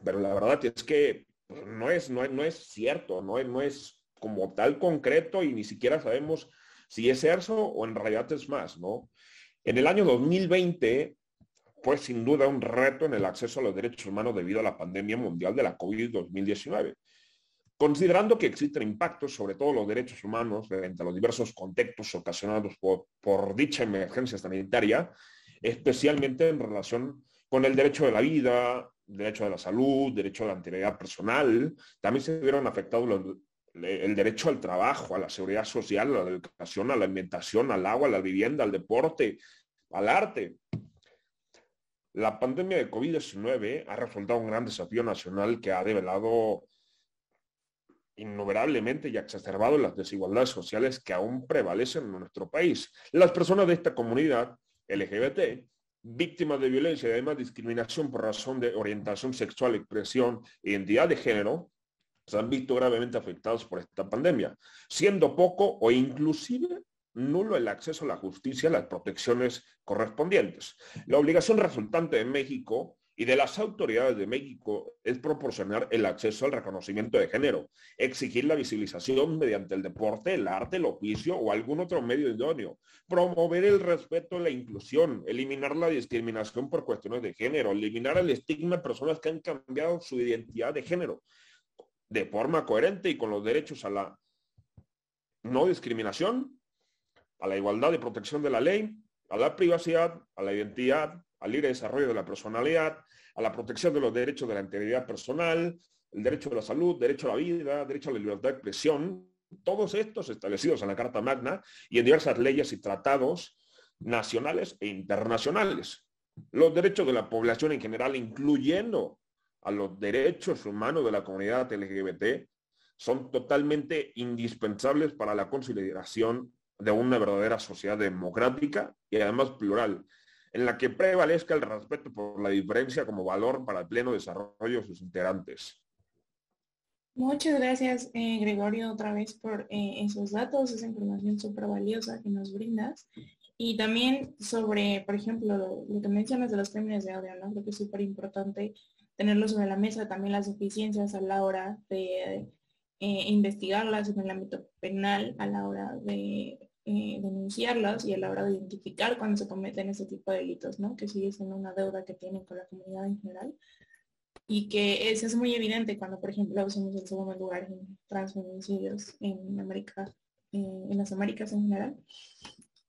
pero la verdad es que pues, no, es, no, es cierto, no es, no es como tal concreto y ni siquiera sabemos si es eso o en realidad es más, ¿no? En el año 2020 fue sin duda un reto en el acceso a los derechos humanos debido a la pandemia mundial de la COVID-2019. Considerando que existen impactos sobre todos los derechos humanos frente a los diversos contextos ocasionados por, por dicha emergencia sanitaria, especialmente en relación con el derecho de la vida, derecho de la salud, derecho a la integridad personal, también se vieron afectados el derecho al trabajo, a la seguridad social, a la educación, a la alimentación, al agua, a la vivienda, al deporte, al arte. La pandemia de COVID-19 ha resultado un gran desafío nacional que ha develado innumerablemente y exacerbado las desigualdades sociales que aún prevalecen en nuestro país. Las personas de esta comunidad LGBT, víctimas de violencia y además discriminación por razón de orientación sexual, expresión e identidad de género, se han visto gravemente afectados por esta pandemia, siendo poco o inclusive nulo el acceso a la justicia, las protecciones correspondientes. La obligación resultante de México y de las autoridades de México es proporcionar el acceso al reconocimiento de género, exigir la visibilización mediante el deporte, el arte, el oficio o algún otro medio idóneo, promover el respeto la inclusión, eliminar la discriminación por cuestiones de género, eliminar el estigma de personas que han cambiado su identidad de género de forma coherente y con los derechos a la no discriminación, a la igualdad y protección de la ley, a la privacidad, a la identidad, al libre desarrollo de la personalidad, a la protección de los derechos de la integridad personal, el derecho a la salud, derecho a la vida, derecho a la libertad de expresión, todos estos establecidos en la Carta Magna y en diversas leyes y tratados nacionales e internacionales. Los derechos de la población en general, incluyendo a los derechos humanos de la comunidad LGBT, son totalmente indispensables para la consideración de una verdadera sociedad democrática y además plural, en la que prevalezca el respeto por la diferencia como valor para el pleno desarrollo de sus integrantes. Muchas gracias, eh, Gregorio, otra vez por eh, esos datos, esa información súper valiosa que nos brindas. Y también sobre, por ejemplo, lo, que mencionas de los crímenes de audio, ¿no? Creo que es súper importante tenerlo sobre la mesa, también las deficiencias a la hora de eh, investigarlas en el ámbito penal a la hora de eh, denunciarlas y a la hora de identificar cuando se cometen ese tipo de delitos, ¿no? Que sigue siendo una deuda que tienen con la comunidad en general y que eso es muy evidente cuando, por ejemplo, somos el segundo lugar en transfeminicidios en América, eh, en las Américas en general.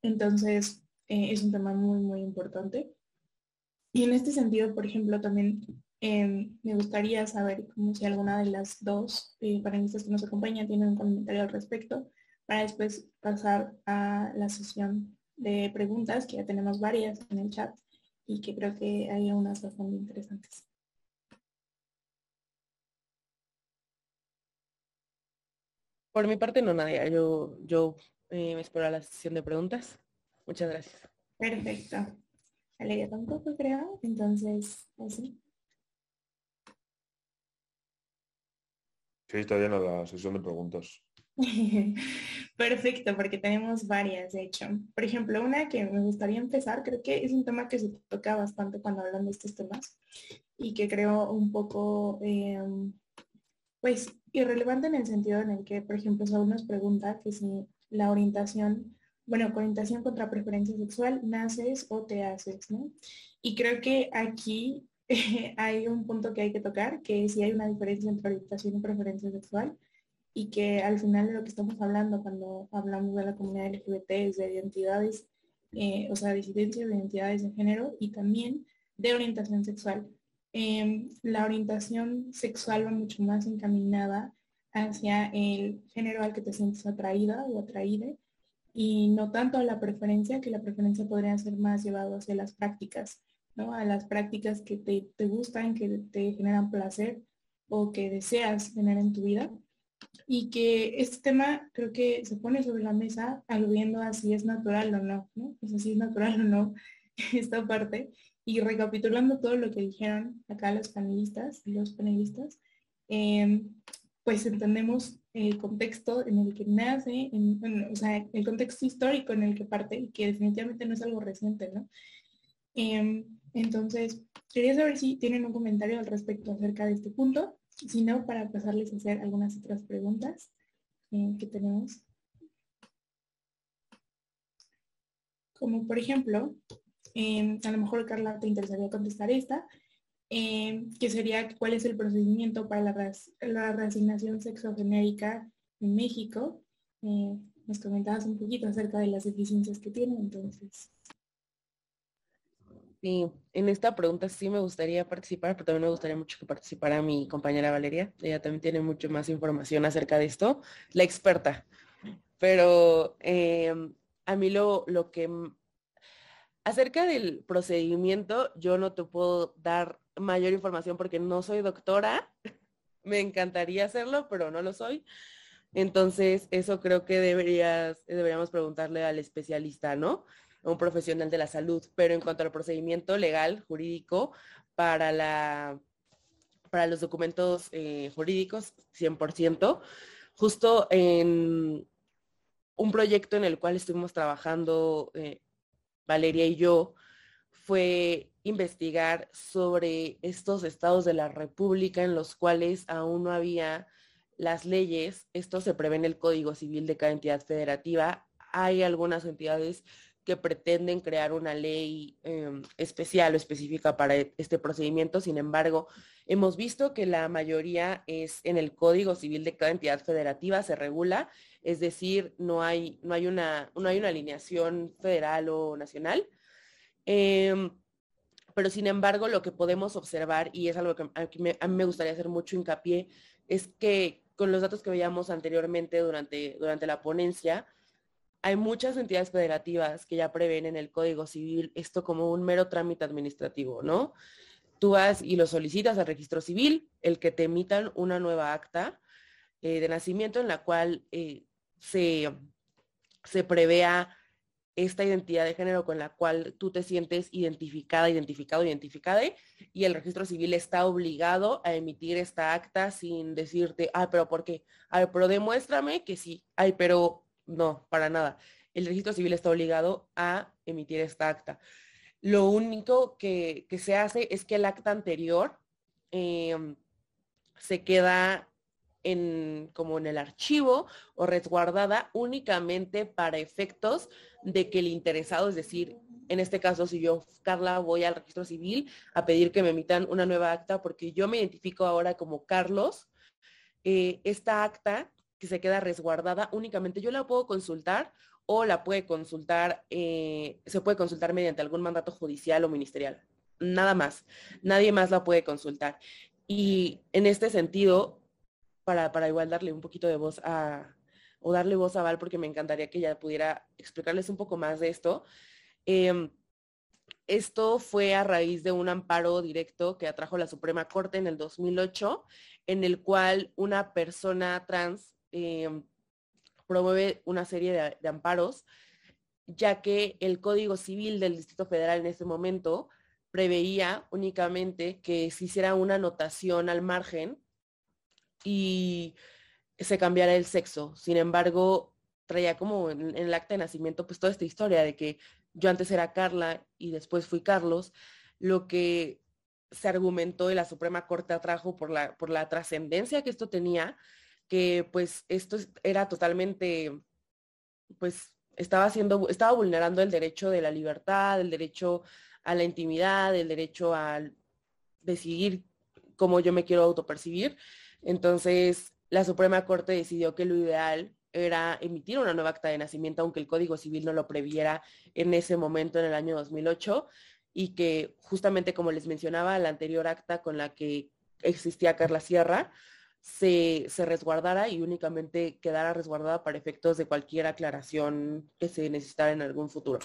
Entonces, es un tema muy, muy importante. Y en este sentido, por ejemplo, también Em, me gustaría saber como si alguna de las dos eh, panelistas que nos acompaña tiene un comentario al respecto para después pasar a la sesión de preguntas, que ya tenemos varias en el chat y que creo que hay unas bastante interesantes. Por mi parte no, Nadia. Yo, yo eh, me espero a la sesión de preguntas. Muchas gracias. Perfecto. Vale, tampoco creo. Entonces, así. Sí, está llena la sesión de preguntas. Perfecto, porque tenemos varias, de hecho. Por ejemplo, una que me gustaría empezar, creo que es un tema que se toca bastante cuando hablan de estos temas y que creo un poco, em, pues, irrelevante en el sentido en el que, por ejemplo, Saúl nos pregunta que si la orientación, bueno, orientación contra preferencia sexual, naces o te haces, ¿no? Y creo que aquí hay un punto que hay que tocar, que si hay una diferencia entre orientación y preferencia sexual y que al final de lo que estamos hablando cuando hablamos de la comunidad LGBT es de identidades, eh, o sea, disidencia de identidades de género y también de orientación sexual. Em, la orientación sexual va mucho más encaminada hacia el género al que te sientes atraída o atraída y no tanto a la preferencia, que la preferencia podría ser más llevado hacia las prácticas, ¿no? A las prácticas que te, te gustan, que te generan placer o que deseas tener en tu vida y que este tema creo que se pone sobre la mesa aludiendo a si es natural o no, ¿no? O sea, si es natural o no esta parte. Y recapitulando todo lo que dijeron acá los panelistas y los panelistas, em, pues entendemos el contexto en el que nace, o sea, el contexto histórico en el que parte y que definitivamente no es algo reciente, ¿no? Em, entonces, quería saber si tienen un comentario al respecto acerca de este punto si no, para pasarles a hacer algunas otras preguntas eh, que tenemos. Como por ejemplo, em, a lo mejor Carla te interesaría contestar esta, em, que sería cuál es el procedimiento para la, la reasignación sexogenérica en México. Eh, nos comentabas un poquito acerca de las deficiencias que tiene, entonces Sí, en esta pregunta sí me gustaría participar, pero también me gustaría mucho que participara mi compañera Valeria. Ella también tiene mucho más información acerca de esto, la experta. Pero em, a mí lo, lo que... Acerca del procedimiento, yo no te puedo dar mayor información porque no soy doctora. Me encantaría hacerlo, pero no lo soy. Entonces, eso creo que deberías, deberíamos preguntarle al especialista, ¿no? Un profesional de la salud, pero en cuanto al procedimiento legal, jurídico, para, la, para los documentos eh, jurídicos, 100%, justo en un proyecto en el cual estuvimos trabajando eh, Valeria y yo, fue investigar sobre estos estados de la República en los cuales aún no había las leyes. Esto se prevé en el Código Civil de cada entidad federativa. Hay algunas entidades que pretenden crear una ley em, especial o específica para e, este procedimiento. Sin embargo, hemos visto que la mayoría es en el Código Civil de cada entidad federativa, se regula, es decir, no hay, no hay, una, no hay una alineación federal o nacional. Em, pero sin embargo, lo que podemos observar, y es algo que a mí me gustaría hacer mucho hincapié, es que con los datos que veíamos anteriormente durante, durante la ponencia, hay muchas entidades federativas que ya prevén en el Código Civil esto como un mero trámite administrativo, ¿no? Tú vas y lo solicitas al registro civil, el que te emitan una nueva acta eh, de nacimiento en la cual eh, se, se prevea esta identidad de género con la cual tú te sientes identificada, identificado, identificada, y el registro civil está obligado a emitir esta acta sin decirte, ay, pero ¿por qué? Ay, pero demuéstrame que sí, ay, pero no, para nada. El registro civil está obligado a emitir esta acta. Lo único que, se hace es que el acta anterior em, se queda en, como en el archivo o resguardada únicamente para efectos de que el interesado, es decir, en este caso, si yo, Carla, voy al registro civil a pedir que me emitan una nueva acta porque yo me identifico ahora como Carlos, eh, esta acta que se queda resguardada únicamente. Yo la puedo consultar o la puede consultar, eh, se puede consultar mediante algún mandato judicial o ministerial. Nada más. Nadie más la puede consultar. Y en este sentido, para, para igual darle un poquito de voz a, o darle voz a Val, porque me encantaría que ella pudiera explicarles un poco más de esto. Em, esto fue a raíz de un amparo directo que atrajo la Suprema Corte en el 2008, en el cual una persona trans Em, promueve una serie de, amparos, ya que el Código Civil del Distrito Federal en ese momento preveía únicamente que se hiciera una anotación al margen y se cambiara el sexo. Sin embargo, traía como en, el acta de nacimiento pues toda esta historia de que yo antes era Carla y después fui Carlos, lo que se argumentó y la Suprema Corte atrajo por la, por la trascendencia que esto tenía, que pues esto era totalmente, pues estaba haciendo, estaba vulnerando el derecho de la libertad, el derecho a la intimidad, el derecho a decidir cómo yo me quiero autopercibir. Entonces, la Suprema Corte decidió que lo ideal era emitir una nueva acta de nacimiento, aunque el Código Civil no lo previera en ese momento, en el año 2008, y que justamente como les mencionaba, la anterior acta con la que existía Carla Sierra, se, se, resguardara y únicamente quedara resguardada para efectos de cualquier aclaración que se necesitara en algún futuro.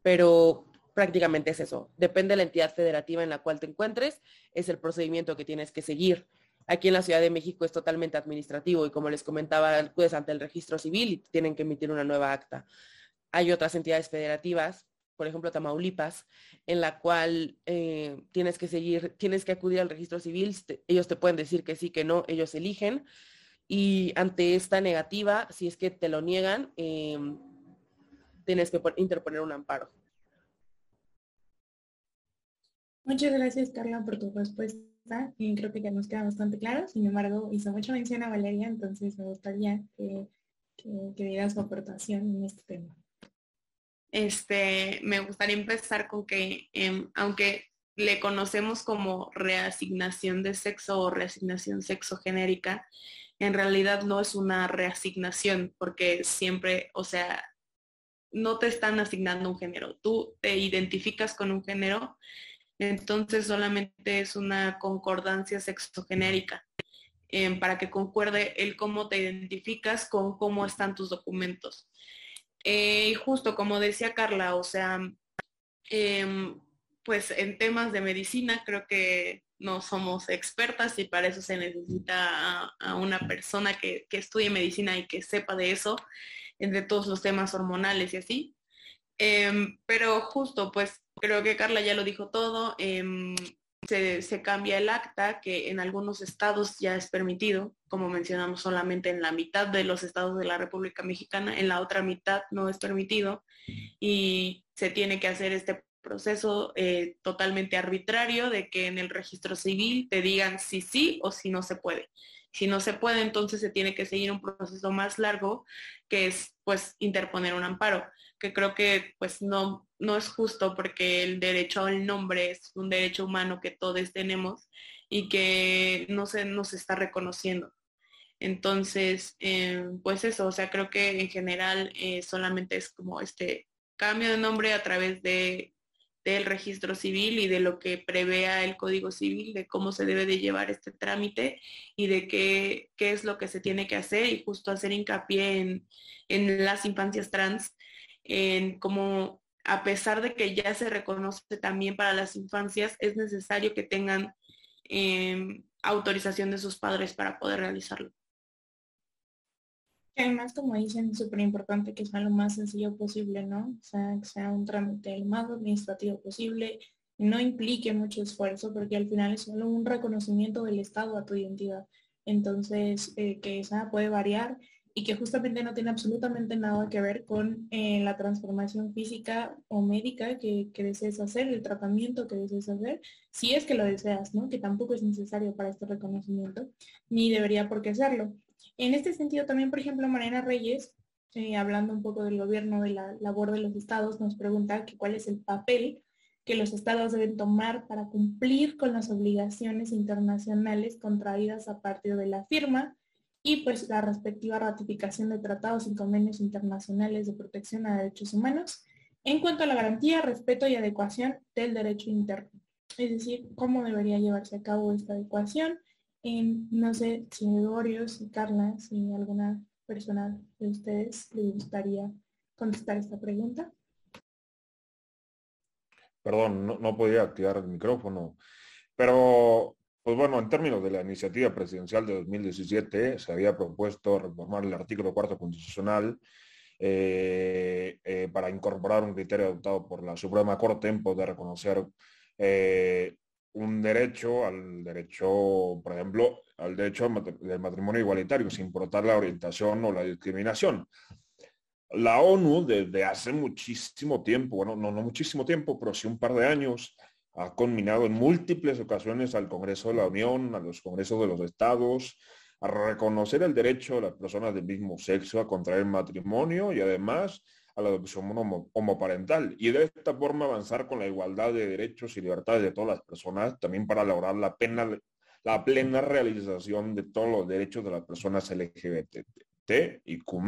Pero prácticamente es eso. Depende de la entidad federativa en la cual te encuentres, es el procedimiento que tienes que seguir. Aquí en la Ciudad de México es totalmente administrativo y como les comentaba, acudes ante el registro civil y tienen que emitir una nueva acta. Hay otras entidades federativas, por ejemplo Tamaulipas, en la cual eh, tienes que seguir, tienes que acudir al registro civil, ellos te pueden decir que sí, que no, ellos eligen. Y ante esta negativa, si es que te lo niegan, em, tienes que interponer un amparo. Muchas gracias, Carla, por tu respuesta. Y creo que ya nos queda bastante claro. Sin embargo, hizo mucha mención a Valeria, entonces me gustaría que, que, dieras tu aportación en este tema. Este, me gustaría empezar con que, em, aunque le conocemos como reasignación de sexo o reasignación sexogenérica, en realidad no es una reasignación, porque siempre, o sea, no te están asignando un género. Tú te identificas con un género entonces solamente es una concordancia sexogenérica eh, para que concuerde el cómo te identificas con cómo están tus documentos. Eh, y justo como decía Carla, o sea, em, pues en temas de medicina creo que no somos expertas y para eso se necesita a, una persona que, que, estudie medicina y que sepa de eso, de todos los temas hormonales y así. Em, pero justo, pues creo que Carla ya lo dijo todo. Em, se, cambia el acta, que en algunos estados ya es permitido, como mencionamos solamente en la mitad de los estados de la República Mexicana, en la otra mitad no es permitido y se tiene que hacer este proceso eh, totalmente arbitrario de que en el registro civil te digan si sí o si no se puede. Si no se puede, entonces se tiene que seguir un proceso más largo, que es pues interponer un amparo que creo que pues no, no es justo porque el derecho al nombre es un derecho humano que todos tenemos y que no se nos está reconociendo. Entonces, eh, pues eso, o sea, creo que en general eh, solamente es como este cambio de nombre a través de, del registro civil y de lo que prevea el Código Civil, de cómo se debe de llevar este trámite y de qué, qué es lo que se tiene que hacer y justo hacer hincapié en, en las infancias trans en como a pesar de que ya se reconoce también para las infancias, es necesario que tengan em, autorización de sus padres para poder realizarlo. Además, como dicen, es súper importante que sea lo más sencillo posible, ¿no? O sea, que sea un trámite lo más administrativo posible, no implique mucho esfuerzo, porque al final es solo un reconocimiento del Estado a tu identidad. Entonces, eh, que esa puede variar y que justamente no tiene absolutamente nada que ver con eh, la transformación física o médica que, desees hacer, el tratamiento que desees hacer, si es que lo deseas, ¿no? Que tampoco es necesario para este reconocimiento, ni debería por qué hacerlo. En este sentido también, por ejemplo, Mariana Reyes, eh, hablando un poco del gobierno, de la labor de los estados, nos pregunta que cuál es el papel que los estados deben tomar para cumplir con las obligaciones internacionales contraídas a partir de la firma y pues la respectiva ratificación de tratados y convenios internacionales de protección a derechos humanos en cuanto a la garantía, respeto y adecuación del derecho interno. Es decir, cómo debería llevarse a cabo esta adecuación. No sé si Gregorio, si Carla, si alguna persona de ustedes le gustaría contestar esta pregunta. Perdón, no podía activar el micrófono, pero pues bueno, en términos de la iniciativa presidencial de 2017, se había propuesto reformar el artículo cuarto constitucional eh, eh, para incorporar un criterio adoptado por la Suprema Corte en poder reconocer eh, un derecho al derecho, por ejemplo, al derecho del matrimonio igualitario, sin importar la orientación o la discriminación. La ONU desde hace muchísimo tiempo, bueno, no, no muchísimo tiempo, pero sí un par de años, ha combinado en múltiples ocasiones al Congreso de la Unión, a los Congresos de los Estados, a reconocer el derecho de las personas del mismo sexo a contraer matrimonio y además a la adopción homoparental y de esta forma avanzar con la igualdad de derechos y libertades de todas las personas, también para lograr la, pena, la plena realización de todos los derechos de las personas LGBT y Q+,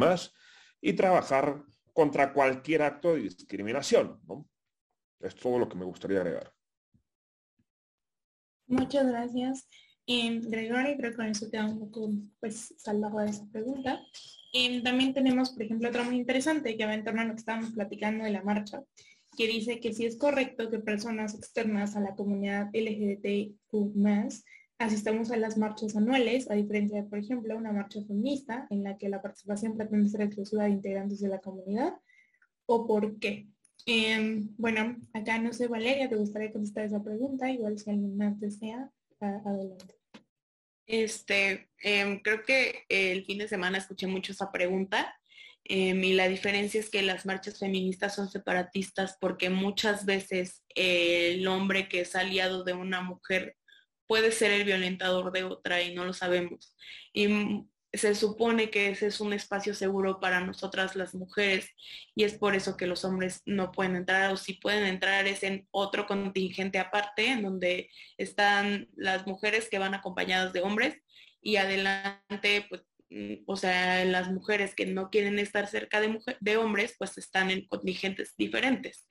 y trabajar contra cualquier acto de discriminación. Es todo lo que me gustaría agregar. Muchas gracias. Eh, Gregorio, creo que con eso queda un poco pues, saldado de esa pregunta. Em, también tenemos, por ejemplo, otra muy interesante que va en torno a lo que estábamos platicando de la marcha, que dice que si es correcto que personas externas a la comunidad LGBTQ asistamos a las marchas anuales, a diferencia de, por ejemplo, una marcha feminista en la que la participación pretende ser exclusiva de integrantes de la comunidad, o por qué. Em, bueno, acá no sé, Valeria, ¿te gustaría contestar esa pregunta? Igual si alguien más desea, adelante. Este, em, creo que el fin de semana escuché mucho esa pregunta em, y la diferencia es que las marchas feministas son separatistas porque muchas veces el hombre que es aliado de una mujer puede ser el violentador de otra y no lo sabemos. Se supone que ese es un espacio seguro para nosotras las mujeres y es por eso que los hombres no pueden entrar o si pueden entrar es en otro contingente aparte en donde están las mujeres que van acompañadas de hombres y adelante pues mm, o sea, las mujeres que no quieren estar cerca de, de hombres, pues están en contingentes diferentes.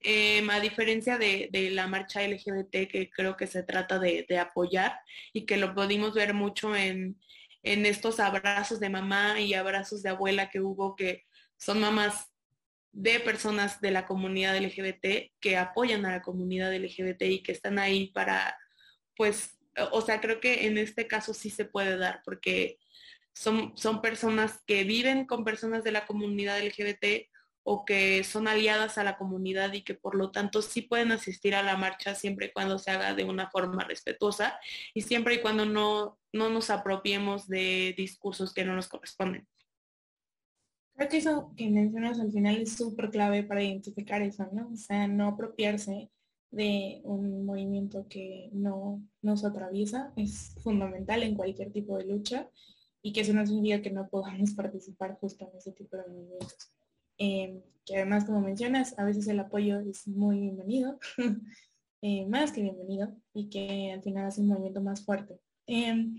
Em, a diferencia de, la marcha LGBT que creo que se trata de, de, apoyar y que lo pudimos ver mucho en, en estos abrazos de mamá y abrazos de abuela que hubo, que son mamás de personas de la comunidad LGBT que apoyan a la comunidad LGBT y que están ahí para, pues, o sea, creo que en este caso sí se puede dar porque son, son personas que viven con personas de la comunidad LGBT o que son aliadas a la comunidad y que por lo tanto sí pueden asistir a la marcha siempre y cuando se haga de una forma respetuosa y siempre y cuando no, no nos apropiemos de discursos que no nos corresponden. Creo que eso que mencionas al final es súper clave para identificar eso, ¿no? O sea, no apropiarse de un movimiento que no nos atraviesa es fundamental en cualquier tipo de lucha y que eso no significa que no podamos participar justo en ese tipo de movimientos. Em, que además, como mencionas, a veces el apoyo es muy bienvenido, eh, más que bienvenido, y que al final hace un movimiento más fuerte. Em,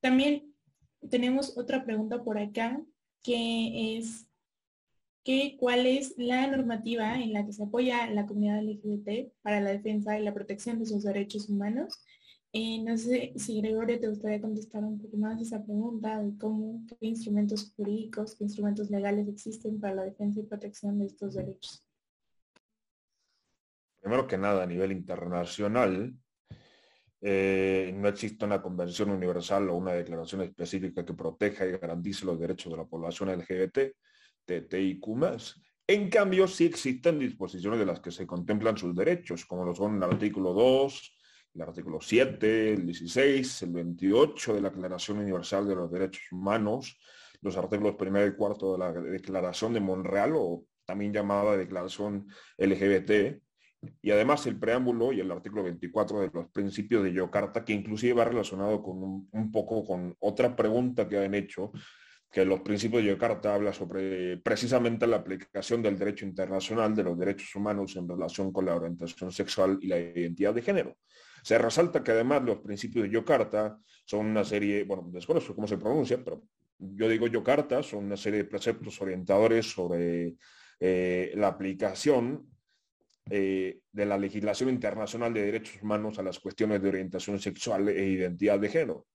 también tenemos otra pregunta por acá, que es que, cuál es la normativa en la que se apoya la comunidad LGBT para la defensa y la protección de sus derechos humanos eh, no sé si Gregorio te gustaría contestar un poco más esa pregunta de cómo, qué instrumentos jurídicos, qué instrumentos legales existen para la defensa y protección de estos derechos. Primero que nada, a nivel internacional, eh, no existe una convención universal o una declaración específica que proteja y garantice los derechos de la población LGBT, TTIQ+. En cambio, sí existen disposiciones de las que se contemplan sus derechos, como lo son el artículo 2, el artículo 7, el 16, el 28 de la Declaración Universal de los Derechos Humanos, los artículos primero y cuarto de la Declaración de Monreal, o también llamada Declaración LGBT, y además el preámbulo y el artículo 24 de los principios de Yocarta, que inclusive va relacionado con un, poco con otra pregunta que han hecho, que los principios de Yocarta habla sobre precisamente la aplicación del derecho internacional de los derechos humanos en relación con la orientación sexual y la identidad de género. Se resalta que además los principios de Yocarta son una serie, bueno, desconozco cómo se pronuncia, pero yo digo Yocarta, son una serie de preceptos orientadores sobre eh, la aplicación eh, de la legislación internacional de derechos humanos a las cuestiones de orientación sexual e identidad de género.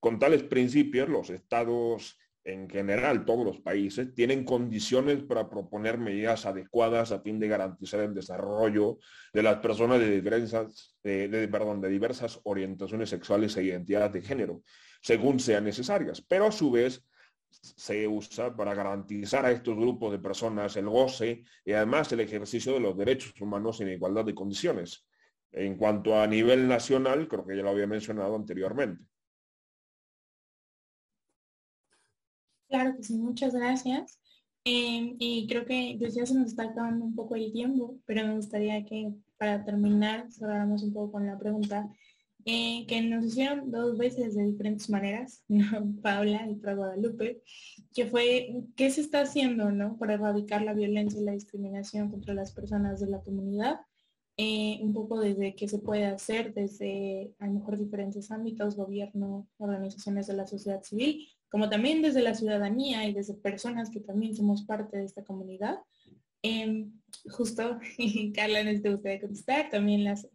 Con tales principios, los estados en general todos los países tienen condiciones para proponer medidas adecuadas a fin de garantizar el desarrollo de las personas de diversas, de, perdón, de diversas orientaciones sexuales e identidades de género, según sean necesarias, pero a su vez se usa para garantizar a estos grupos de personas el goce y además el ejercicio de los derechos humanos en igualdad de condiciones. En cuanto a nivel nacional, creo que ya lo había mencionado anteriormente. Claro que sí, muchas gracias. Em, y creo que pues ya se nos está acabando un poco el tiempo, pero me gustaría que para terminar cerráramos un poco con la pregunta eh, que nos hicieron dos veces de diferentes maneras, Paula y Guadalupe, que fue qué se está haciendo ¿no? para erradicar la violencia y la discriminación contra las personas de la comunidad, eh, un poco desde qué se puede hacer desde a lo mejor diferentes ámbitos, gobierno, organizaciones de la sociedad civil, como también desde la ciudadanía y desde personas que también somos parte de esta comunidad. Eh, justo, Carla, no te gustaría contestar, también las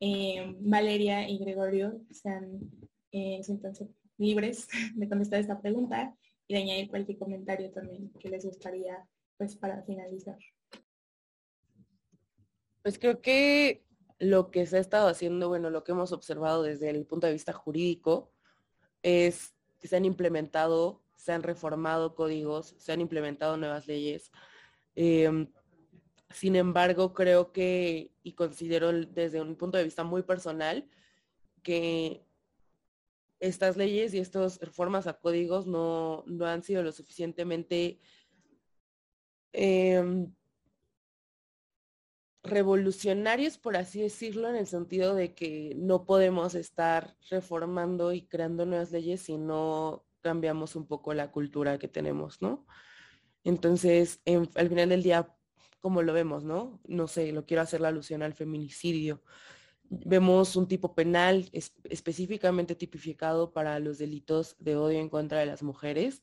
eh, Valeria y Gregorio sean eh, libres de contestar esta pregunta y de añadir cualquier comentario también que les gustaría pues para finalizar. Pues creo que lo que se ha estado haciendo, bueno, lo que hemos observado desde el punto de vista jurídico es que se han implementado, se han reformado códigos, se han implementado nuevas leyes. Em, sin embargo, creo que, y considero desde un punto de vista muy personal, que estas leyes y estas reformas a códigos no, han sido lo suficientemente em, revolucionarios, por así decirlo, en el sentido de que no podemos estar reformando y creando nuevas leyes si no cambiamos un poco la cultura que tenemos, ¿no? Entonces, al final del día, como lo vemos, ¿no? No sé, lo quiero hacer la alusión al feminicidio. Vemos un tipo penal específicamente tipificado para los delitos de odio en contra de las mujeres.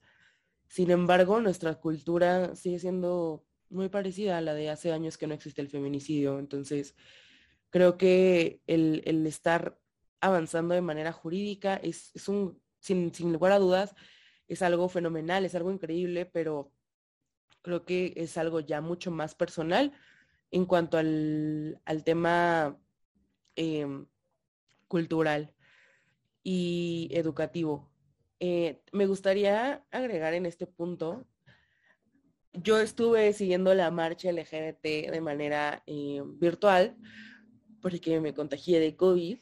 Sin embargo, nuestra cultura sigue siendo muy parecida a la de hace años que no existe el feminicidio. Entonces, creo que el, estar avanzando de manera jurídica es, un, sin, lugar a dudas, es algo fenomenal, es algo increíble, pero creo que es algo ya mucho más personal en cuanto al, tema em, cultural y educativo. Eh, me gustaría agregar en este punto yo estuve siguiendo la marcha LGBT de manera eh, virtual porque me contagié de COVID,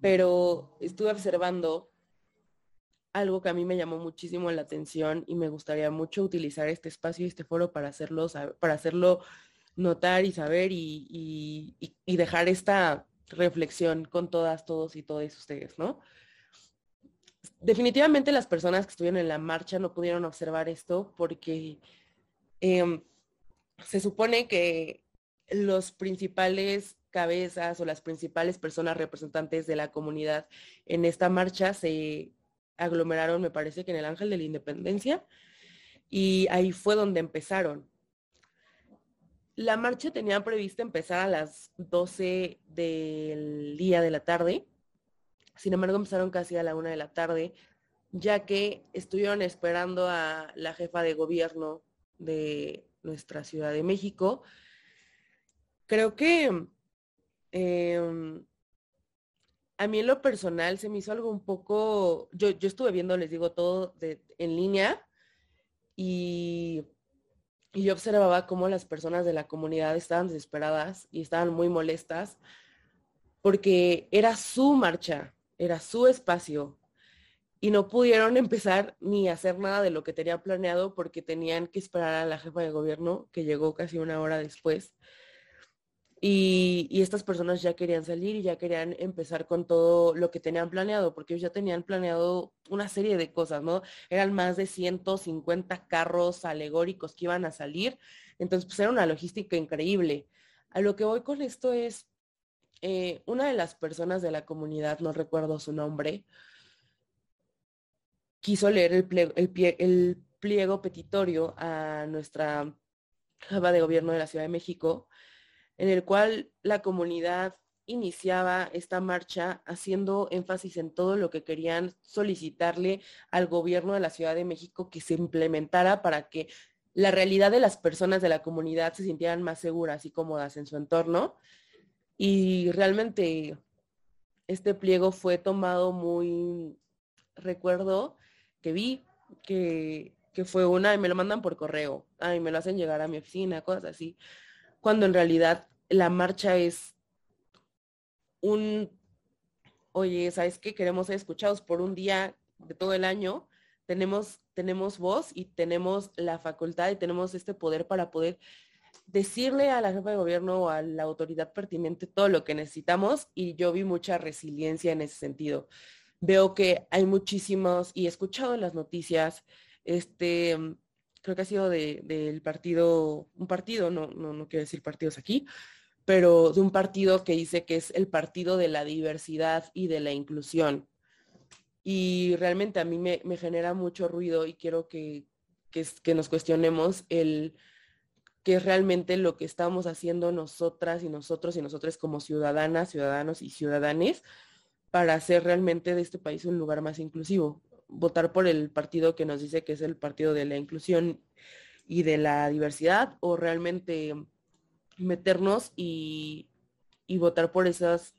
pero estuve observando algo que a mí me llamó muchísimo la atención y me gustaría mucho utilizar este espacio y este foro para hacerlo, para hacerlo notar y saber y, y dejar esta reflexión con todas, todos y todas ustedes, ¿no? Definitivamente las personas que estuvieron en la marcha no pudieron observar esto porque Em, se supone que los principales cabezas o las principales personas representantes de la comunidad en esta marcha se aglomeraron, me parece que en el Ángel de la Independencia, y ahí fue donde empezaron. La marcha tenía prevista empezar a las 12 del día de la tarde, sin embargo empezaron casi a la una de la tarde, ya que estuvieron esperando a la jefa de gobierno de nuestra Ciudad de México. Creo que em, a mí en lo personal se me hizo algo un poco, yo, yo estuve viendo, les digo, todo en línea y, y yo observaba cómo las personas de la comunidad estaban desesperadas y estaban muy molestas porque era su marcha, era su espacio, y no pudieron empezar ni hacer nada de lo que tenían planeado porque tenían que esperar a la jefa de gobierno que llegó casi una hora después. Y, estas personas ya querían salir y ya querían empezar con todo lo que tenían planeado, porque ellos ya tenían planeado una serie de cosas, ¿no? Eran más de 150 carros alegóricos que iban a salir, entonces pues era una logística increíble. A lo que voy con esto es, eh, una de las personas de la comunidad, no recuerdo su nombre, quiso leer el pliego, el, pliego petitorio a nuestra jefa de gobierno de la Ciudad de México, en el cual la comunidad iniciaba esta marcha haciendo énfasis en todo lo que querían solicitarle al gobierno de la Ciudad de México que se implementara para que la realidad de las personas de la comunidad se sintieran más seguras y cómodas en su entorno. Y realmente este pliego fue tomado muy, recuerdo, que vi, que, fue una y me lo mandan por correo, y me lo hacen llegar a mi oficina, cosas así, cuando en realidad la marcha es un, oye, ¿sabes qué? Queremos ser escuchados por un día de todo el año. Tenemos, tenemos voz y tenemos la facultad y tenemos este poder para poder decirle a la jefa de gobierno o a la autoridad pertinente todo lo que necesitamos y yo vi mucha resiliencia en ese sentido. Veo que hay muchísimos, y he escuchado en las noticias, este, creo que ha sido del partido, un partido, no, no, no quiero decir partidos aquí, pero de un partido que dice que es el partido de la diversidad y de la inclusión. Y realmente a mí me, genera mucho ruido y quiero que, que, que nos cuestionemos el que es realmente lo que estamos haciendo nosotras y nosotros y nosotros como ciudadanas, ciudadanos y ciudadanes para hacer realmente de este país un lugar más inclusivo. Votar por el partido que nos dice que es el partido de la inclusión y de la diversidad o realmente meternos y, votar por esas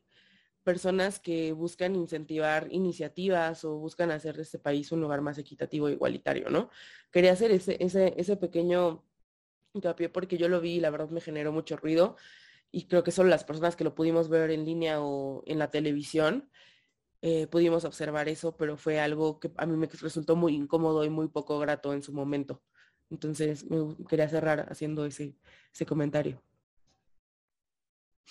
personas que buscan incentivar iniciativas o buscan hacer de este país un lugar más equitativo e igualitario, ¿no? Quería hacer ese, pequeño hincapié porque yo lo vi y la verdad me generó mucho ruido y creo que solo las personas que lo pudimos ver en línea o en la televisión eh, pudimos observar eso, pero fue algo que a mí me resultó muy incómodo y muy poco grato en su momento. Entonces me quería cerrar haciendo ese comentario.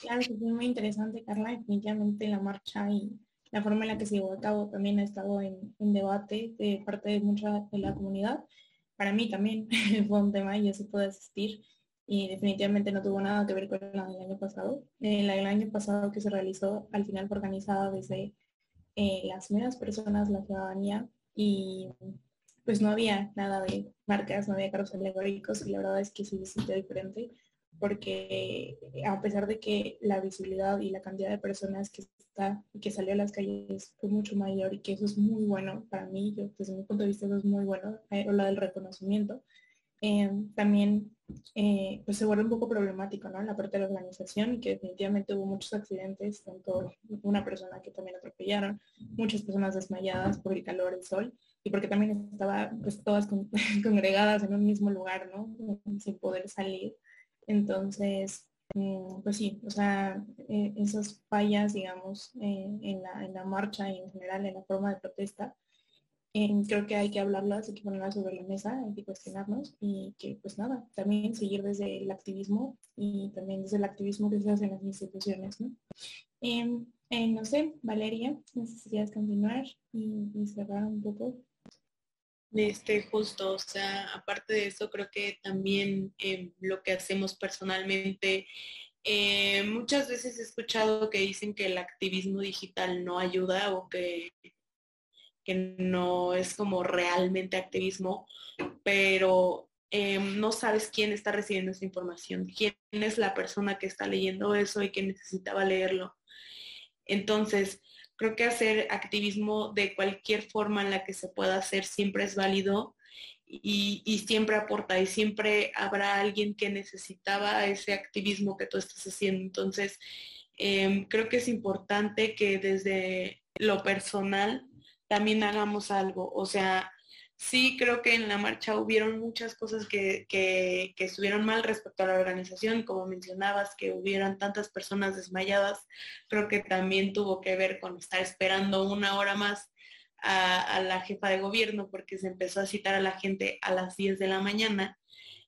Claro, que fue muy interesante, Carla. Definitivamente la marcha y la forma en la que se llevó a cabo también ha estado en, debate de parte de mucha de la comunidad para mí también fue un tema y yo sí pude asistir y definitivamente no tuvo nada que ver con la del año pasado. Eh, la del año pasado que se realizó al final fue organizada desde eh, las menos personas, la ciudadanía y pues no había nada de marcas, no había carros alegóricos y la verdad es que sí se sintió diferente porque a pesar de que la visibilidad y la cantidad de personas que está que salió a las calles fue mucho mayor y que eso es muy bueno para mí, yo desde mi punto de vista eso es muy bueno, eh, del reconocimiento. Eh, también eh, pues se vuelve un poco problemático ¿no? la parte de la organización y que definitivamente hubo muchos accidentes, tanto una persona que también atropellaron, muchas personas desmayadas por el calor, el sol y porque también estaba pues todas congregadas en un mismo lugar, ¿no? Sin poder salir. Entonces, mm, pues sí, o sea, eh, esas fallas, digamos, eh, en, la, marcha y en general en la forma de protesta, eh, creo que hay que hablarlas, hay que ponerlas sobre la mesa, hay que cuestionarnos y que pues nada, también seguir desde el activismo y también desde el activismo que se hace en las instituciones, ¿no? Em, no sé, Valeria, necesitas continuar y, y cerrar un poco. Este, justo, o sea, aparte de eso, creo que también eh, lo que hacemos personalmente, eh, muchas veces he escuchado que dicen que el activismo digital no ayuda o que, que no es como realmente activismo, pero eh, no sabes quién está recibiendo esa información, quién es la persona que está leyendo eso y que necesitaba leerlo. Entonces, Creo que hacer activismo de cualquier forma en la que se pueda hacer siempre es válido y, siempre aporta y siempre habrá alguien que necesitaba ese activismo que tú estás haciendo. Entonces, em, creo que es importante que desde lo personal también hagamos algo. O sea, sí creo que en la marcha hubieron muchas cosas que, que, estuvieron mal respecto a la organización, como mencionabas, que hubieran tantas personas desmayadas, creo que también tuvo que ver con estar esperando una hora más a, la jefa de gobierno porque se empezó a citar a la gente a las 10 de la mañana.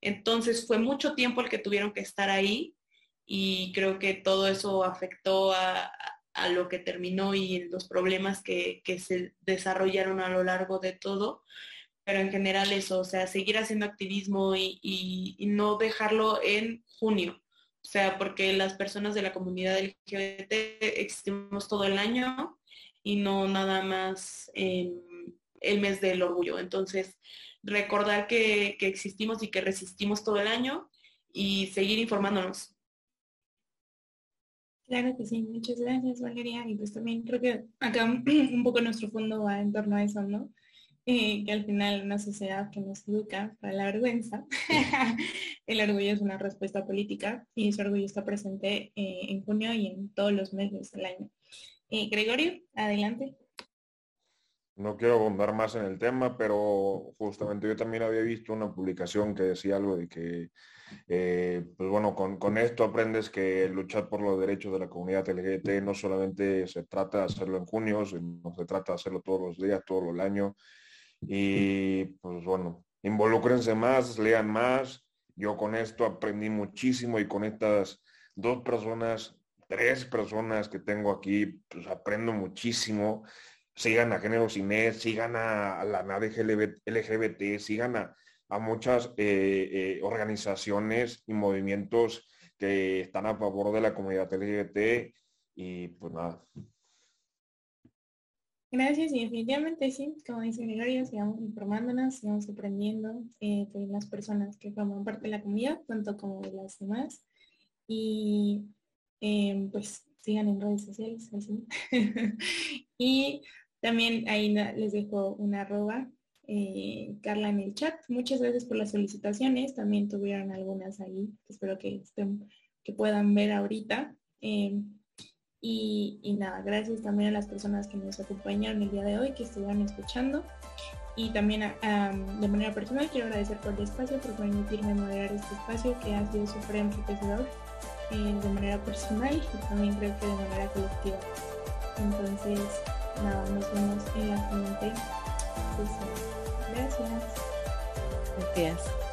Entonces fue mucho tiempo el que tuvieron que estar ahí y creo que todo eso afectó a, a lo que terminó y los problemas que, que, se desarrollaron a lo largo de todo pero en general eso, o sea, seguir haciendo activismo y, no dejarlo en junio. O sea, porque las personas de la comunidad LGBT existimos todo el año y no nada más el mes del orgullo. Entonces, recordar que, que existimos y que resistimos todo el año y seguir informándonos. Claro que sí, muchas gracias Valeria. Y pues también creo que acá un poco nuestro fondo va en torno a eso, ¿no? Que al final una sociedad que nos educa para la vergüenza, el orgullo es una respuesta política y ese orgullo está presente eh, en junio y en todos los meses del año. Eh, Gregorio, adelante. no quiero abundar más en el tema, pero justamente yo también había visto una publicación que decía algo de que, eh, pues bueno, con, esto aprendes que luchar por los derechos de la comunidad LGBT no solamente se trata de hacerlo en junio, sino se trata de hacerlo todos los días, todo el año. Y pues bueno, involúcrense más, lean más. Yo con esto aprendí muchísimo y con estas dos personas, tres personas que tengo aquí, pues aprendo muchísimo sigan a Género Cine, sigan a, la nave LGBT, sigan a, muchas eh, eh, organizaciones y movimientos que están a favor de la comunidad LGBT y pues nada. Gracias y definitivamente sí, como dice Gregorio, sigamos informándonos, sigamos aprendiendo eh, de las personas que forman parte de la comunidad, tanto como de las demás. Y pues sigan en redes sociales, así. y también ahí les dejo una arroba, eh, Carla en el chat. Muchas gracias por las solicitaciones. También tuvieron algunas ahí. Espero que, estén, que puedan ver ahorita. Em, y, nada, gracias también a las personas que nos acompañaron el día de hoy, que estuvieron escuchando. Y también de manera personal quiero agradecer por el espacio, por permitirme moderar este espacio que ha sido súper enriquecedor eh, de manera personal y también creo que de manera colectiva. Entonces, nada, nos vemos en la siguiente sesión. Gracias. Gracias.